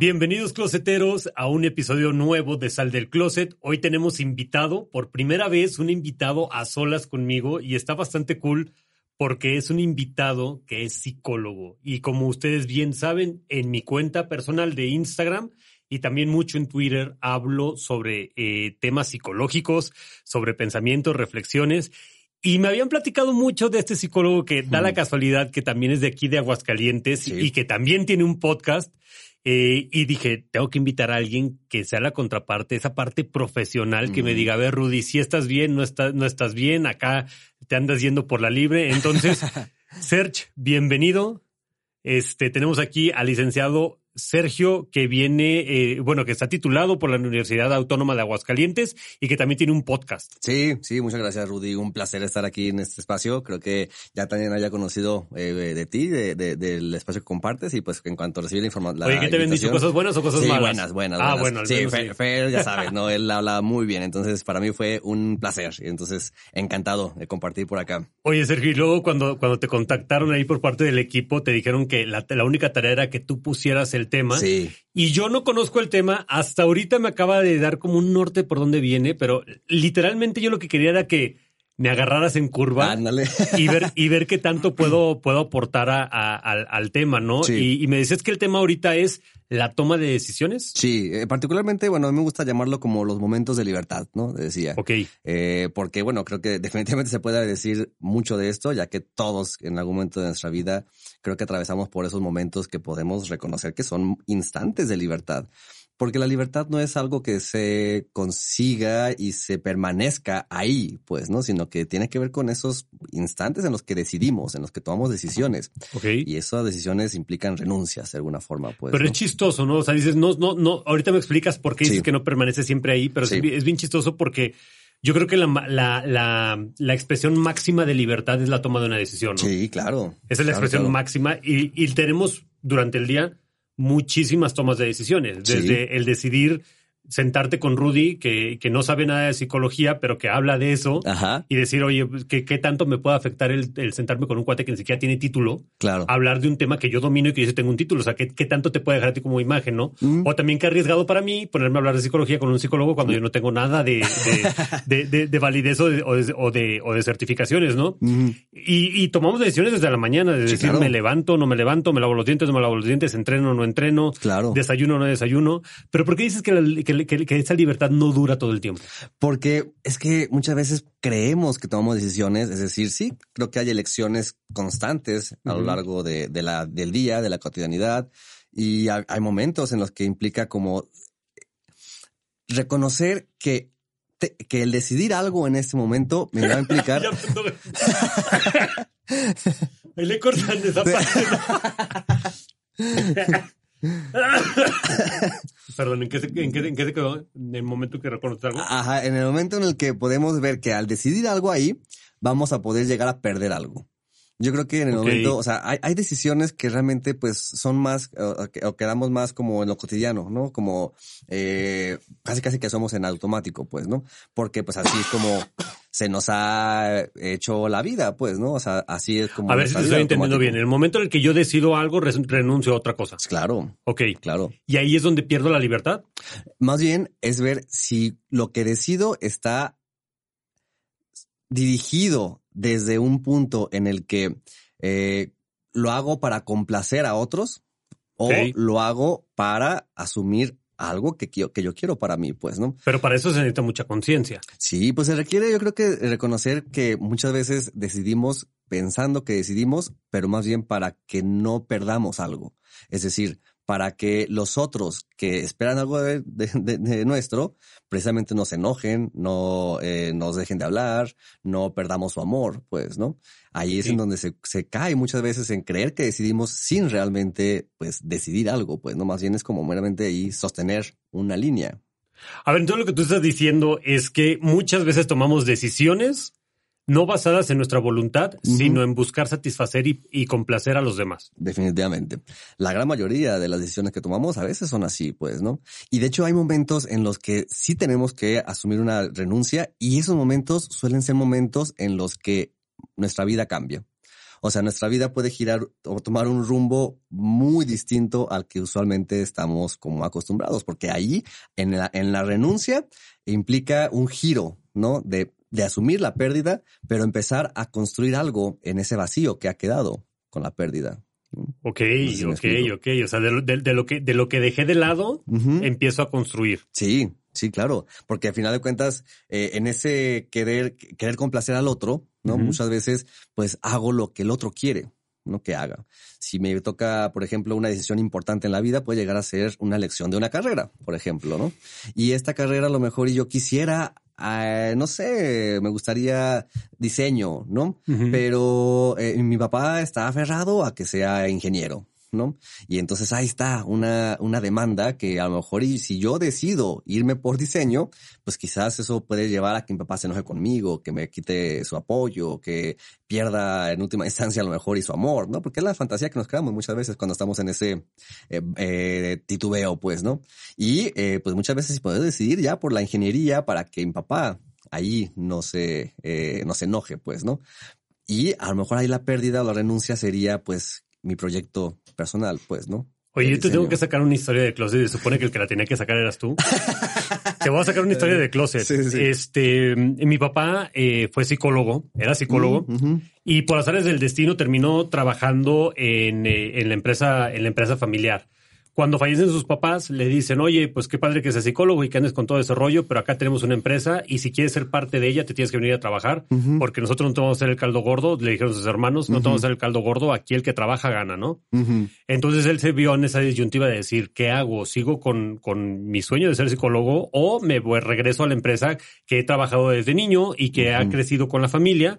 Bienvenidos closeteros a un episodio nuevo de Sal del Closet. Hoy tenemos invitado, por primera vez, un invitado a solas conmigo y está bastante cool porque es un invitado que es psicólogo. Y como ustedes bien saben, en mi cuenta personal de Instagram y también mucho en Twitter hablo sobre eh, temas psicológicos, sobre pensamientos, reflexiones. Y me habían platicado mucho de este psicólogo que da la casualidad que también es de aquí de Aguascalientes y que también tiene un podcast. Eh, y dije, tengo que invitar a alguien que sea la contraparte, esa parte profesional que me diga, a ver, Rudy, si estás bien, no, estás, no estás bien, acá te andas yendo por la libre. Entonces, Serge, bienvenido. Este, tenemos aquí al licenciado Sergio, que viene, eh, bueno, que está titulado por la Universidad Autónoma de Aguascalientes y que también tiene un podcast. Sí, sí, muchas gracias, Rudy. Un placer estar aquí en este espacio. Creo que ya también haya conocido eh, de ti, de, del espacio que compartes y pues en cuanto recibí la información. Oye, ¿qué te habían dicho? ¿Cosas buenas o cosas sí, malas? buenas, buenas. Ah, buenas. bueno. Sí, Fer, Fer, ya sabes, ¿no? Él habla muy bien. Entonces, para mí fue un placer. Entonces, encantado de compartir por acá. Oye, Sergio, y luego cuando, cuando te contactaron ahí por parte del equipo, te dijeron que la, la única tarea era que tú pusieras el tema. Sí. Y yo no conozco el tema, hasta ahorita me acaba de dar como un norte por dónde viene, pero literalmente yo lo que quería era que me agarraras en curva Ándale. y ver y ver qué tanto puedo puedo aportar a, a, al, al, tema, ¿no? Sí. Y, y, me decías que el tema ahorita es la toma de decisiones. Sí, eh, particularmente, bueno, a mí me gusta llamarlo como los momentos de libertad, ¿no? Decía. Ok. Eh, porque, bueno, creo que definitivamente se puede decir mucho de esto, ya que todos en algún momento de nuestra vida creo que atravesamos por esos momentos que podemos reconocer que son instantes de libertad porque la libertad no es algo que se consiga y se permanezca ahí, pues, ¿no? Sino que tiene que ver con esos instantes en los que decidimos, en los que tomamos decisiones. Okay. Y esas decisiones implican renuncias de alguna forma, pues. Pero ¿no? es chistoso, ¿no? O sea, dices, no, no, no, ahorita me explicas por qué dices que no permanece siempre ahí, pero Sí. es, es bien chistoso porque yo creo que la, la, la, la expresión máxima de libertad es la toma de una decisión, ¿no? Sí, claro. Esa es la Claro, expresión claro. máxima y, y tenemos durante el día muchísimas tomas de decisiones, Sí. desde el decidir sentarte con Rudy, que, que no sabe nada de psicología, pero que habla de eso, Ajá, y decir, oye, pues, ¿qué, qué tanto me puede afectar el, el sentarme con un cuate que ni siquiera tiene título? claro. Hablar de un tema que yo domino y que yo sí tengo un título, o sea, ¿qué, qué tanto te puede dejar a ti como imagen, no? Mm. O también qué arriesgado para mí ponerme a hablar de psicología con un psicólogo cuando yo no tengo nada de, de, de, de- de validez o de, o de, o de- o de certificaciones, ¿no? Y, y tomamos decisiones desde la mañana, de Sí, decir, claro. me levanto, no me levanto, me lavo los dientes, no me lavo los dientes, entreno, no entreno, Claro. desayuno, no desayuno. Pero ¿por qué dices que, la- que- que- que esa libertad no dura todo el tiempo? Porque es que muchas veces creemos que tomamos decisiones, es decir, sí, creo que hay elecciones constantes a lo largo de, de la, del día, de la cotidianidad, y hay, hay momentos en los que implica como reconocer que, te- que el decidir algo en este momento me va a implicar... Ahí le cortan esa parte. Perdón, ¿en qué, se, en, qué, ¿en qué se quedó? En el momento que reconoces algo. Ajá, en el momento en el que podemos ver que al decidir algo ahí, vamos a poder llegar a perder algo. Yo creo que en el momento, o sea, hay, hay decisiones que realmente pues son más, o, o quedamos más como en lo cotidiano, ¿no? Como eh, casi casi que somos en automático, pues, ¿no? Porque pues así es como se nos ha hecho la vida, pues, ¿no? O sea, así es como... A ver si te estoy entendiendo automático. bien. En el momento en el que yo decido algo, renuncio a otra cosa. Pues, Claro, Ok. claro. Y ahí es donde pierdo la libertad. Más bien es ver si lo que decido está dirigido desde un punto en el que eh, lo hago para complacer a otros o lo hago para asumir algo que, quiero- que yo quiero para mí, pues, ¿no? Pero para eso se necesita mucha conciencia. Sí, pues se requiere, yo creo que reconocer que muchas veces decidimos pensando que decidimos, pero más bien para que no perdamos algo. Es decir, para que los otros que esperan algo de, de, de, nuestro, precisamente nos enojen, no eh, nos dejen de hablar, no perdamos su amor, pues, ¿no? Ahí es en donde se, se, cae muchas veces en creer que decidimos sin realmente, pues, decidir algo, pues, ¿no? Más bien es como meramente ahí sostener una línea. A ver, entonces lo que tú estás diciendo es que muchas veces tomamos decisiones no basadas en nuestra voluntad, uh -huh. sino en buscar satisfacer y, y, complacer a los demás. Definitivamente. La gran mayoría de las decisiones que tomamos a veces son así, pues, ¿no? Y de hecho hay momentos en los que sí tenemos que asumir una renuncia y esos momentos suelen ser momentos en los que nuestra vida cambia. O sea, nuestra vida puede girar o tomar un rumbo muy distinto al que usualmente estamos como acostumbrados, porque ahí en la, en la renuncia implica un giro, ¿no? De de asumir la pérdida, pero empezar a construir algo en ese vacío que ha quedado con la pérdida. Ok, no sé ok, ok. O sea, de, de, de, lo que, de lo que dejé de lado, uh -huh. empiezo a construir. Sí, sí, claro. Porque al final de cuentas, eh, en ese querer, querer complacer al otro, ¿no? Uh -huh. Muchas veces, pues hago lo que el otro quiere. ¿no? que haga. Si me toca, por ejemplo, una decisión importante en la vida, puede llegar a ser una elección de una carrera, por ejemplo, ¿no? Y esta carrera a lo mejor yo quisiera Uh, no sé, me gustaría diseño, ¿no? Uh -huh. Pero eh, mi papá está aferrado a que sea ingeniero, ¿no? Y entonces ahí está una, una demanda que a lo mejor y si yo decido irme por diseño, pues quizás eso puede llevar a que mi papá se enoje conmigo, que me quite su apoyo, que pierda en última instancia a lo mejor y su amor, ¿no? Porque es la fantasía que nos creamos muchas veces cuando estamos en ese eh, eh, titubeo, pues, ¿no? Y eh, pues muchas veces puedo decidir ya por la ingeniería para que mi papá ahí no se, no se enoje, pues, ¿no? Y a lo mejor ahí la pérdida o la renuncia sería, pues, mi proyecto personal, pues, ¿no? Oye, yo te tengo que sacar una historia de closet y se supone que el que la tenía que sacar eras tú. te voy a sacar una historia de closet. Sí, sí. Este, mi papá eh, fue psicólogo, era psicólogo, uh -huh. y por azares del destino terminó trabajando en, eh, en, la empresa, en la empresa familiar. Cuando fallecen sus papás, le dicen, oye, pues qué padre que seas psicólogo y que andes con todo ese rollo, pero acá tenemos una empresa y si quieres ser parte de ella, te tienes que venir a trabajar, uh -huh. porque nosotros no te vamos a hacer el caldo gordo, le dijeron sus hermanos, no uh -huh. te vamos a hacer el caldo gordo, aquí el que trabaja gana, ¿no? Uh -huh. Entonces él se vio en esa disyuntiva de decir, ¿qué hago? ¿Sigo con, con mi sueño de ser psicólogo o me voy, regreso a la empresa que he trabajado desde niño y que ha crecido con la familia?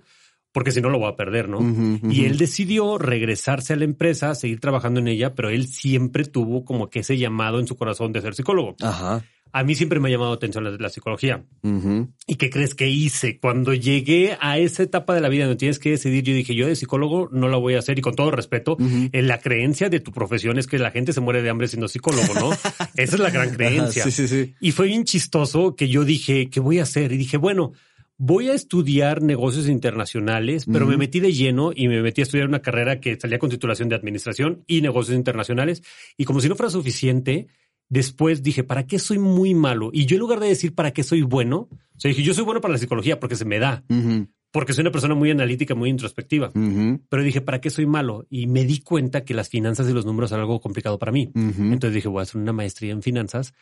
Porque si no lo voy a perder, ¿no? Uh -huh, uh -huh. Y él decidió regresarse a la empresa, seguir trabajando en ella, pero él siempre tuvo como que ese llamado en su corazón de ser psicólogo. Ajá. A mí siempre me ha llamado atención la, la psicología. Uh -huh. ¿Y qué crees que hice? Cuando llegué a esa etapa de la vida donde tienes que decidir, yo dije, yo de psicólogo no la voy a hacer. Y con todo respeto, en la creencia de tu profesión es que la gente se muere de hambre siendo psicólogo, ¿no? esa es la gran creencia. sí, sí, sí. Y fue bien chistoso que yo dije, ¿qué voy a hacer? Y dije, bueno, voy a estudiar negocios internacionales, pero uh -huh. me metí de lleno y me metí a estudiar una carrera que salía con titulación de administración y negocios internacionales. Y como si no fuera suficiente, después dije, ¿para qué soy muy malo? Y yo en lugar de decir, ¿para qué soy bueno? O sea, dije, yo soy bueno para la psicología porque se me da. Uh -huh. Porque soy una persona muy analítica, muy introspectiva. Uh -huh. Pero dije, ¿para qué soy malo? Y me di cuenta que las finanzas y los números eran algo complicado para mí. Entonces dije, voy a hacer una maestría en finanzas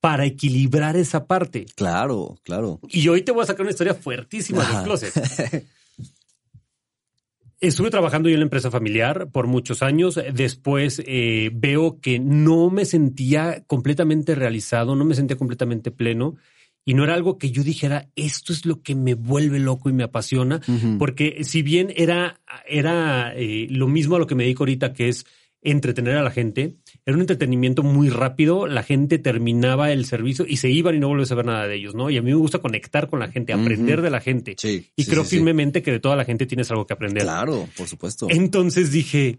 para equilibrar esa parte. Claro, claro. Y hoy te voy a sacar una historia fuertísima del closet. Estuve trabajando yo en la empresa familiar por muchos años. Después eh, veo que no me sentía completamente realizado, no me sentía completamente pleno. Y no era algo que yo dijera, esto es lo que me vuelve loco y me apasiona. Uh -huh. Porque si bien era, era eh, lo mismo a lo que me dedico ahorita, que es entretener a la gente. Era un entretenimiento muy rápido. La gente terminaba el servicio y se iban y no volvías a ver nada de ellos, ¿no? Y a mí me gusta conectar con la gente, aprender uh -huh. de la gente. Sí, y sí, creo sí, firmemente que de toda la gente tienes algo que aprender. Claro, por supuesto. Entonces dije,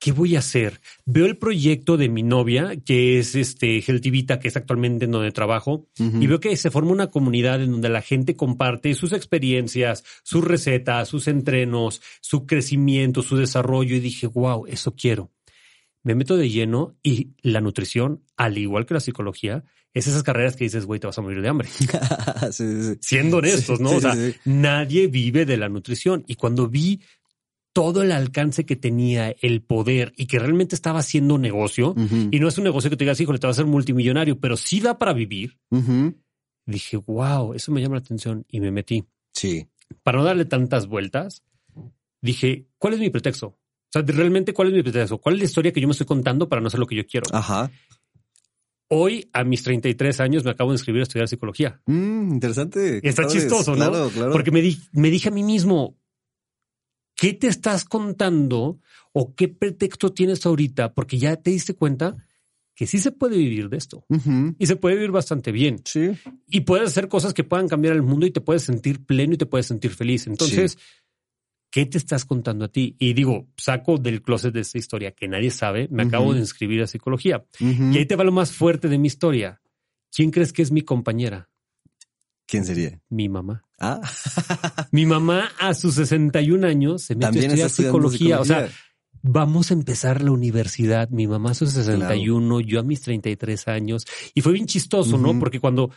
¿qué voy a hacer? Veo el proyecto de mi novia, que es este Geltivita, que es actualmente en donde trabajo, uh -huh. y veo que se forma una comunidad en donde la gente comparte sus experiencias, sus recetas, sus entrenos, su crecimiento, su desarrollo, y dije, wow, eso quiero me meto de lleno y la nutrición, al igual que la psicología, es esas carreras que dices, güey, te vas a morir de hambre. sí, sí. Siendo honestos, ¿no? Sí, o sea, nadie vive de la nutrición. Y cuando vi todo el alcance que tenía, el poder y que realmente estaba haciendo negocio, uh -huh. y no es un negocio que te digas, híjole, te vas a ser multimillonario, pero sí da para vivir, uh -huh. dije, wow, eso me llama la atención y me metí. Sí. Para no darle tantas vueltas, dije, ¿cuál es mi pretexto? O sea, realmente cuál es mi proceso, cuál es la historia que yo me estoy contando para no hacer lo que yo quiero. Ajá. Hoy, a mis 33 años, me acabo de inscribir a estudiar psicología. Mm, interesante. Está chistoso, ¿no? Claro, claro. Porque me, di- me dije a mí mismo, ¿qué te estás contando o qué pretexto tienes ahorita? Porque ya te diste cuenta que sí se puede vivir de esto y se puede vivir bastante bien Sí. y puedes hacer cosas que puedan cambiar el mundo y te puedes sentir pleno y te puedes sentir feliz. Entonces, ¿qué te estás contando a ti? Y digo, saco del closet de esta historia que nadie sabe, me acabo de inscribir a psicología. Y ahí te va lo más fuerte de mi historia. ¿Quién crees que es mi compañera? ¿Quién sería? Mi mamá. Ah, Mi mamá a sus 61 años se mete a estudiar psicología. O sea, vamos a empezar la universidad. Mi mamá a sus 61, yo a mis 33 años. Y fue bien chistoso, ¿no? Porque cuando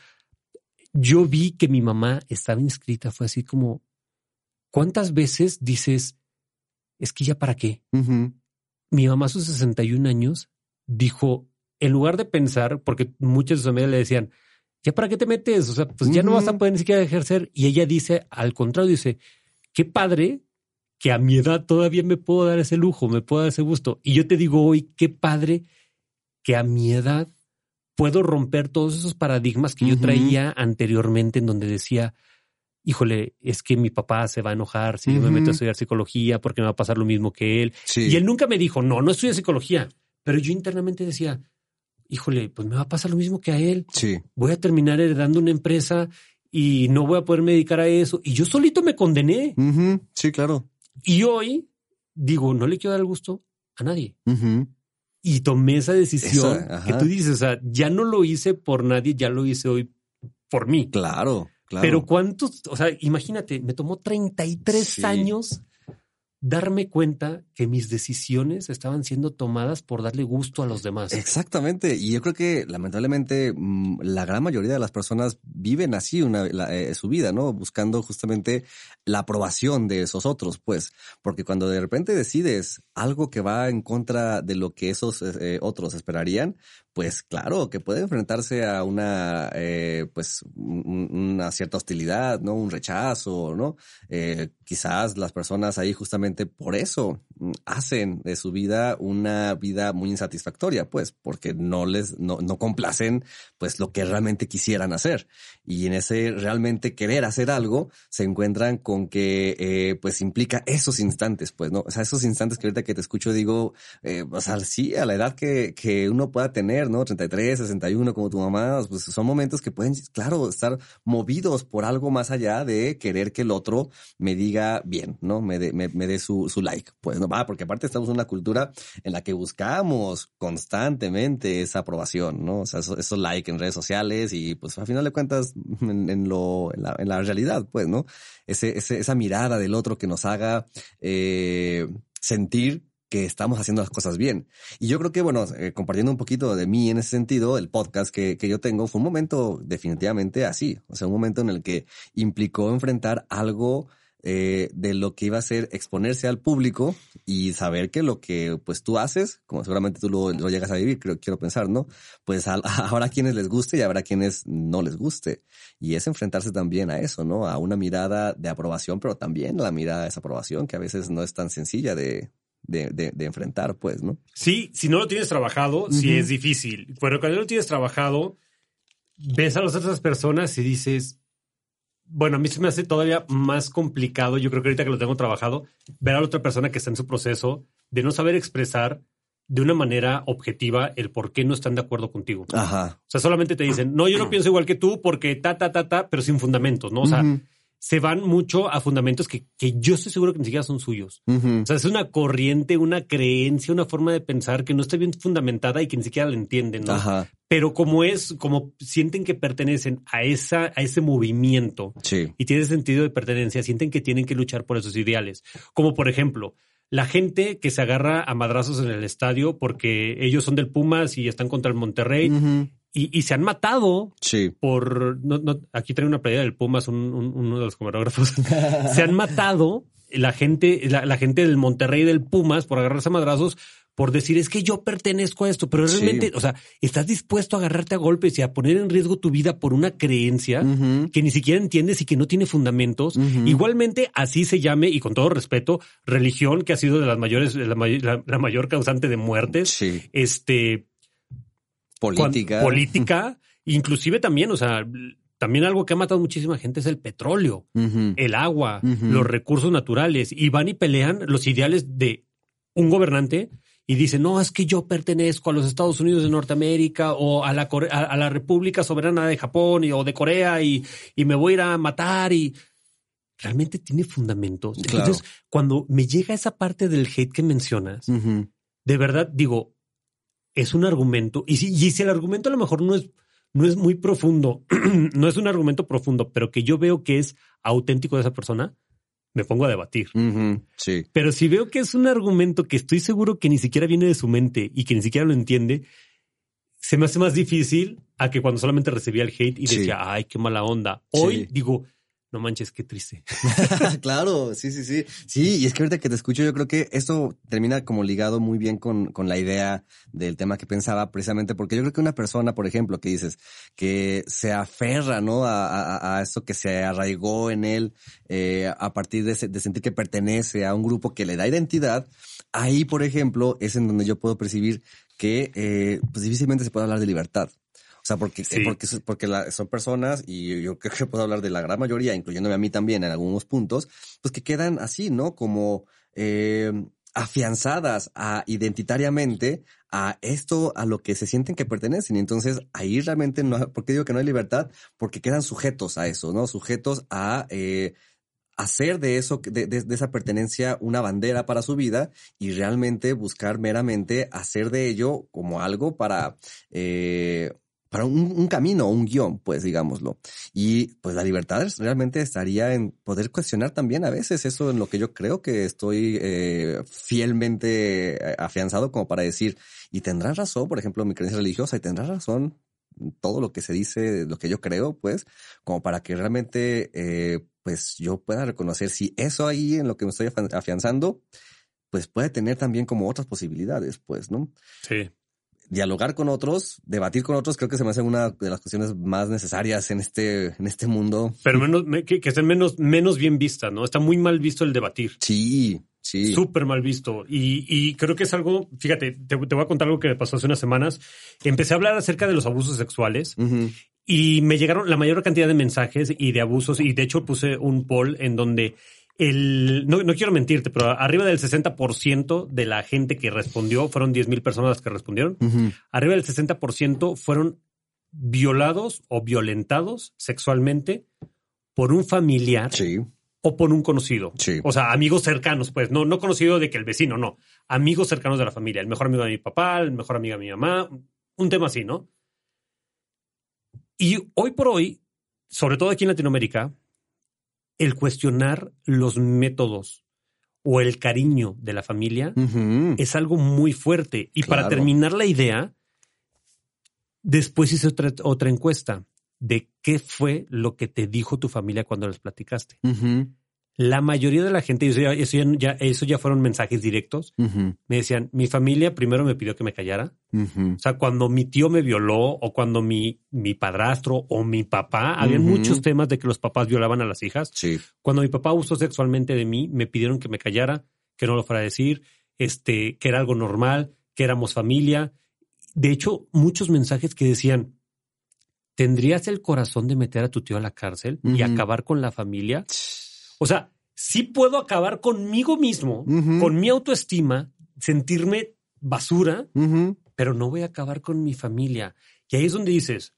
yo vi que mi mamá estaba inscrita, fue así como, ¿cuántas veces dices, es que ya para qué? Mi mamá a sus 61 años dijo, en lugar de pensar, porque muchas de sus amigas le decían, ¿ya para qué te metes? O sea, pues ya no vas a poder ni siquiera ejercer. Y ella dice, al contrario, dice, qué padre que a mi edad todavía me puedo dar ese lujo, me puedo dar ese gusto. Y yo te digo hoy, qué padre que a mi edad puedo romper todos esos paradigmas que yo traía anteriormente en donde decía, híjole, es que mi papá se va a enojar si yo me meto a estudiar psicología porque me va a pasar lo mismo que él. Sí. Y él nunca me dijo, no, no estudia psicología. Pero yo internamente decía, híjole, pues me va a pasar lo mismo que a él. Sí. Voy a terminar heredando una empresa y no voy a poderme dedicar a eso. Y yo solito me condené. Sí, claro. Y hoy digo, no le quiero dar el gusto a nadie. Y tomé esa decisión Esa, que tú dices, o sea, ya no lo hice por nadie, ya lo hice hoy por mí. Claro, claro. Pero cuántos, o sea, imagínate, me tomó 33 Sí. años darme cuenta que mis decisiones estaban siendo tomadas por darle gusto a los demás. Exactamente. Y yo creo que lamentablemente mm, la gran mayoría de las personas viven así una, la- eh, su vida, ¿no? Buscando justamente la aprobación de esos otros, pues. Porque cuando de repente decides algo que va en contra de lo que esos eh, otros esperarían, pues claro, que puede enfrentarse a una, eh, pues, un- una cierta hostilidad, ¿no? Un rechazo, ¿no? Eh, quizás las personas ahí justamente por eso mm, hacen de su vida una vida muy insatisfactoria, pues, porque no les, no, no complacen, pues, lo que realmente quisieran hacer. Y en ese realmente querer hacer algo, se encuentran con que, eh, pues, implica esos instantes, pues, ¿no? O sea, esos instantes que ahorita que te escucho digo, eh, o sea, sí, a la edad que, que uno pueda tener, ¿no? 33, 61, como tu mamá, pues son momentos que pueden, claro, estar movidos por algo más allá de querer que el otro me diga bien, ¿no? Me dé me, me dé su, su like. Pues no va, porque aparte estamos en una cultura en la que buscamos constantemente esa aprobación, ¿no? O sea, esos, esos likes en redes sociales y pues a final de cuentas en, lo, en la, realidad, pues, ¿no? Ese, esa mirada del otro que nos haga eh, sentir que estamos haciendo las cosas bien. Y yo creo que, bueno, eh, compartiendo un poquito de mí en ese sentido, el podcast que, que yo tengo fue un momento definitivamente así. O sea, un momento en el que implicó enfrentar algo eh, de lo que iba a ser exponerse al público y saber que lo que pues tú haces, como seguramente tú lo, lo llegas a vivir, creo, quiero pensar, ¿no? Pues a, habrá quienes les guste y habrá quienes no les guste. Y es enfrentarse también a eso, ¿no? A una mirada de aprobación, pero también a la mirada de desaprobación, que a veces no es tan sencilla de, de, de, de enfrentar, pues, ¿no? Sí, si no lo tienes trabajado, sí Ujú. es difícil. Pero cuando lo tienes trabajado, ves a las otras personas y dices, bueno, a mí se me hace todavía más complicado, yo creo que ahorita que lo tengo trabajado, ver a la otra persona que está en su proceso de no saber expresar de una manera objetiva el por qué no están de acuerdo contigo. Ajá. O sea, solamente te dicen, no, yo no pienso igual que tú porque ta, ta, ta, ta, pero sin fundamentos, ¿no? O sea, se van mucho a fundamentos que, que yo estoy seguro que ni siquiera son suyos. O sea, es una corriente, una creencia, una forma de pensar que no está bien fundamentada y que ni siquiera la entienden, ¿no? Ajá. Pero como es, como sienten que pertenecen a esa, a ese movimiento Sí. y tienen sentido de pertenencia, sienten que tienen que luchar por esos ideales. Como por ejemplo, la gente que se agarra a madrazos en el estadio porque ellos son del Pumas y están contra el Monterrey. Y, y se han matado Sí. por no, no, aquí traigo una playera del Pumas, un- un- uno de los camarógrafos. se han matado la gente, la, la gente del Monterrey y del Pumas por agarrarse a madrazos por decir es que yo pertenezco a esto, pero Sí. realmente, o sea, estás dispuesto a agarrarte a golpes y a poner en riesgo tu vida por una creencia que ni siquiera entiendes y que no tiene fundamentos. Igualmente, así se llame, y con todo respeto, religión, que ha sido de las mayores, la, la- la mayor causante de muertes, Sí. este, Política. política, inclusive también, o sea, también algo que ha matado muchísima gente es el petróleo, el agua, los recursos naturales, y van y pelean los ideales de un gobernante y dicen, no, es que yo pertenezco a los Estados Unidos de Norteamérica o a la, Core- a, a la República Soberana de Japón y- o de Corea y, y me voy a ir a matar y realmente tiene fundamentos. Claro. Entonces, cuando me llega esa parte del hate que mencionas, de verdad digo, es un argumento. Y si, y si el argumento a lo mejor no es, no es muy profundo, no es un argumento profundo, pero que yo veo que es auténtico de esa persona, me pongo a debatir. Sí. Pero si veo que es un argumento que estoy seguro que ni siquiera viene de su mente y que ni siquiera lo entiende, se me hace más difícil a que cuando solamente recibía el hate y Sí. decía, ay, qué mala onda. Hoy Sí. digo, no manches, qué triste. claro, sí, sí, sí. Sí, y es que ahorita que te escucho, yo creo que esto termina como ligado muy bien con, con la idea del tema que pensaba, precisamente porque yo creo que una persona, por ejemplo, que dices, que se aferra, ¿no? A, a, a esto que se arraigó en él, eh, a partir de, de sentir que pertenece a un grupo que le da identidad, ahí, por ejemplo, es en donde yo puedo percibir que, eh, pues difícilmente se puede hablar de libertad. O sea, porque, Sí. porque, porque la- son personas, y yo creo que puedo hablar de la gran mayoría, incluyéndome a mí también en algunos puntos, pues que quedan así, ¿no? Como eh, afianzadas a identitariamente a esto, a lo que se sienten que pertenecen. Y entonces ahí realmente no, ¿por qué digo que no hay libertad? Porque quedan sujetos a eso, ¿no? Sujetos a eh, hacer de eso, de, de- de esa pertenencia una bandera para su vida y realmente buscar meramente hacer de ello como algo para, eh, para un, un camino, un guion, pues digámoslo. Y pues la libertad realmente estaría en poder cuestionar también a veces eso en lo que yo creo que estoy eh, fielmente eh, afianzado como para decir, y tendrás razón, por ejemplo, mi creencia religiosa, y tendrás razón todo lo que se dice, lo que yo creo, pues, como para que realmente, eh, pues, yo pueda reconocer si eso ahí en lo que me estoy afian- afianzando, pues puede tener también como otras posibilidades, pues, ¿no? Sí. Dialogar con otros, debatir con otros, creo que se me hace una de las cuestiones más necesarias en este, en este mundo. Pero menos, me- que, que estén menos, menos bien vistas, ¿no? Está muy mal visto el debatir. Sí, sí. Súper mal visto. Y, y creo que es algo, fíjate, te, te voy a contar algo que me pasó hace unas semanas. Empecé a hablar acerca de los abusos sexuales y me llegaron la mayor cantidad de mensajes y de abusos. Y de hecho puse un poll en donde el, no, no quiero mentirte, pero arriba del 60% de la gente que respondió, fueron 10 mil personas las que respondieron, arriba del 60% fueron violados o violentados sexualmente por un familiar Sí, o por un conocido. Sí. O sea, amigos cercanos, pues, no, no conocido de que el vecino, no. Amigos cercanos de la familia. El mejor amigo de mi papá, el mejor amigo de mi mamá, un tema así, ¿no? Y hoy por hoy, sobre todo aquí en Latinoamérica, el cuestionar los métodos o el cariño de la familia es algo muy fuerte. Y para terminar la idea, después hice otra, otra encuesta de qué fue lo que te dijo tu familia cuando les platicaste. La mayoría de la gente, eso ya, eso ya, eso ya fueron mensajes directos, me decían, mi familia primero me pidió que me callara. O sea, cuando mi tío me violó o cuando mi, mi padrastro o mi papá, había muchos temas de que los papás violaban a las hijas. Sí. Cuando mi papá abusó sexualmente de mí, me pidieron que me callara, que no lo fuera a decir, este, que era algo normal, que éramos familia. De hecho, muchos mensajes que decían, ¿tendrías el corazón de meter a tu tío a la cárcel y acabar con la familia? O sea, sí puedo acabar conmigo mismo, con mi autoestima, sentirme basura, pero no voy a acabar con mi familia. Y ahí es donde dices,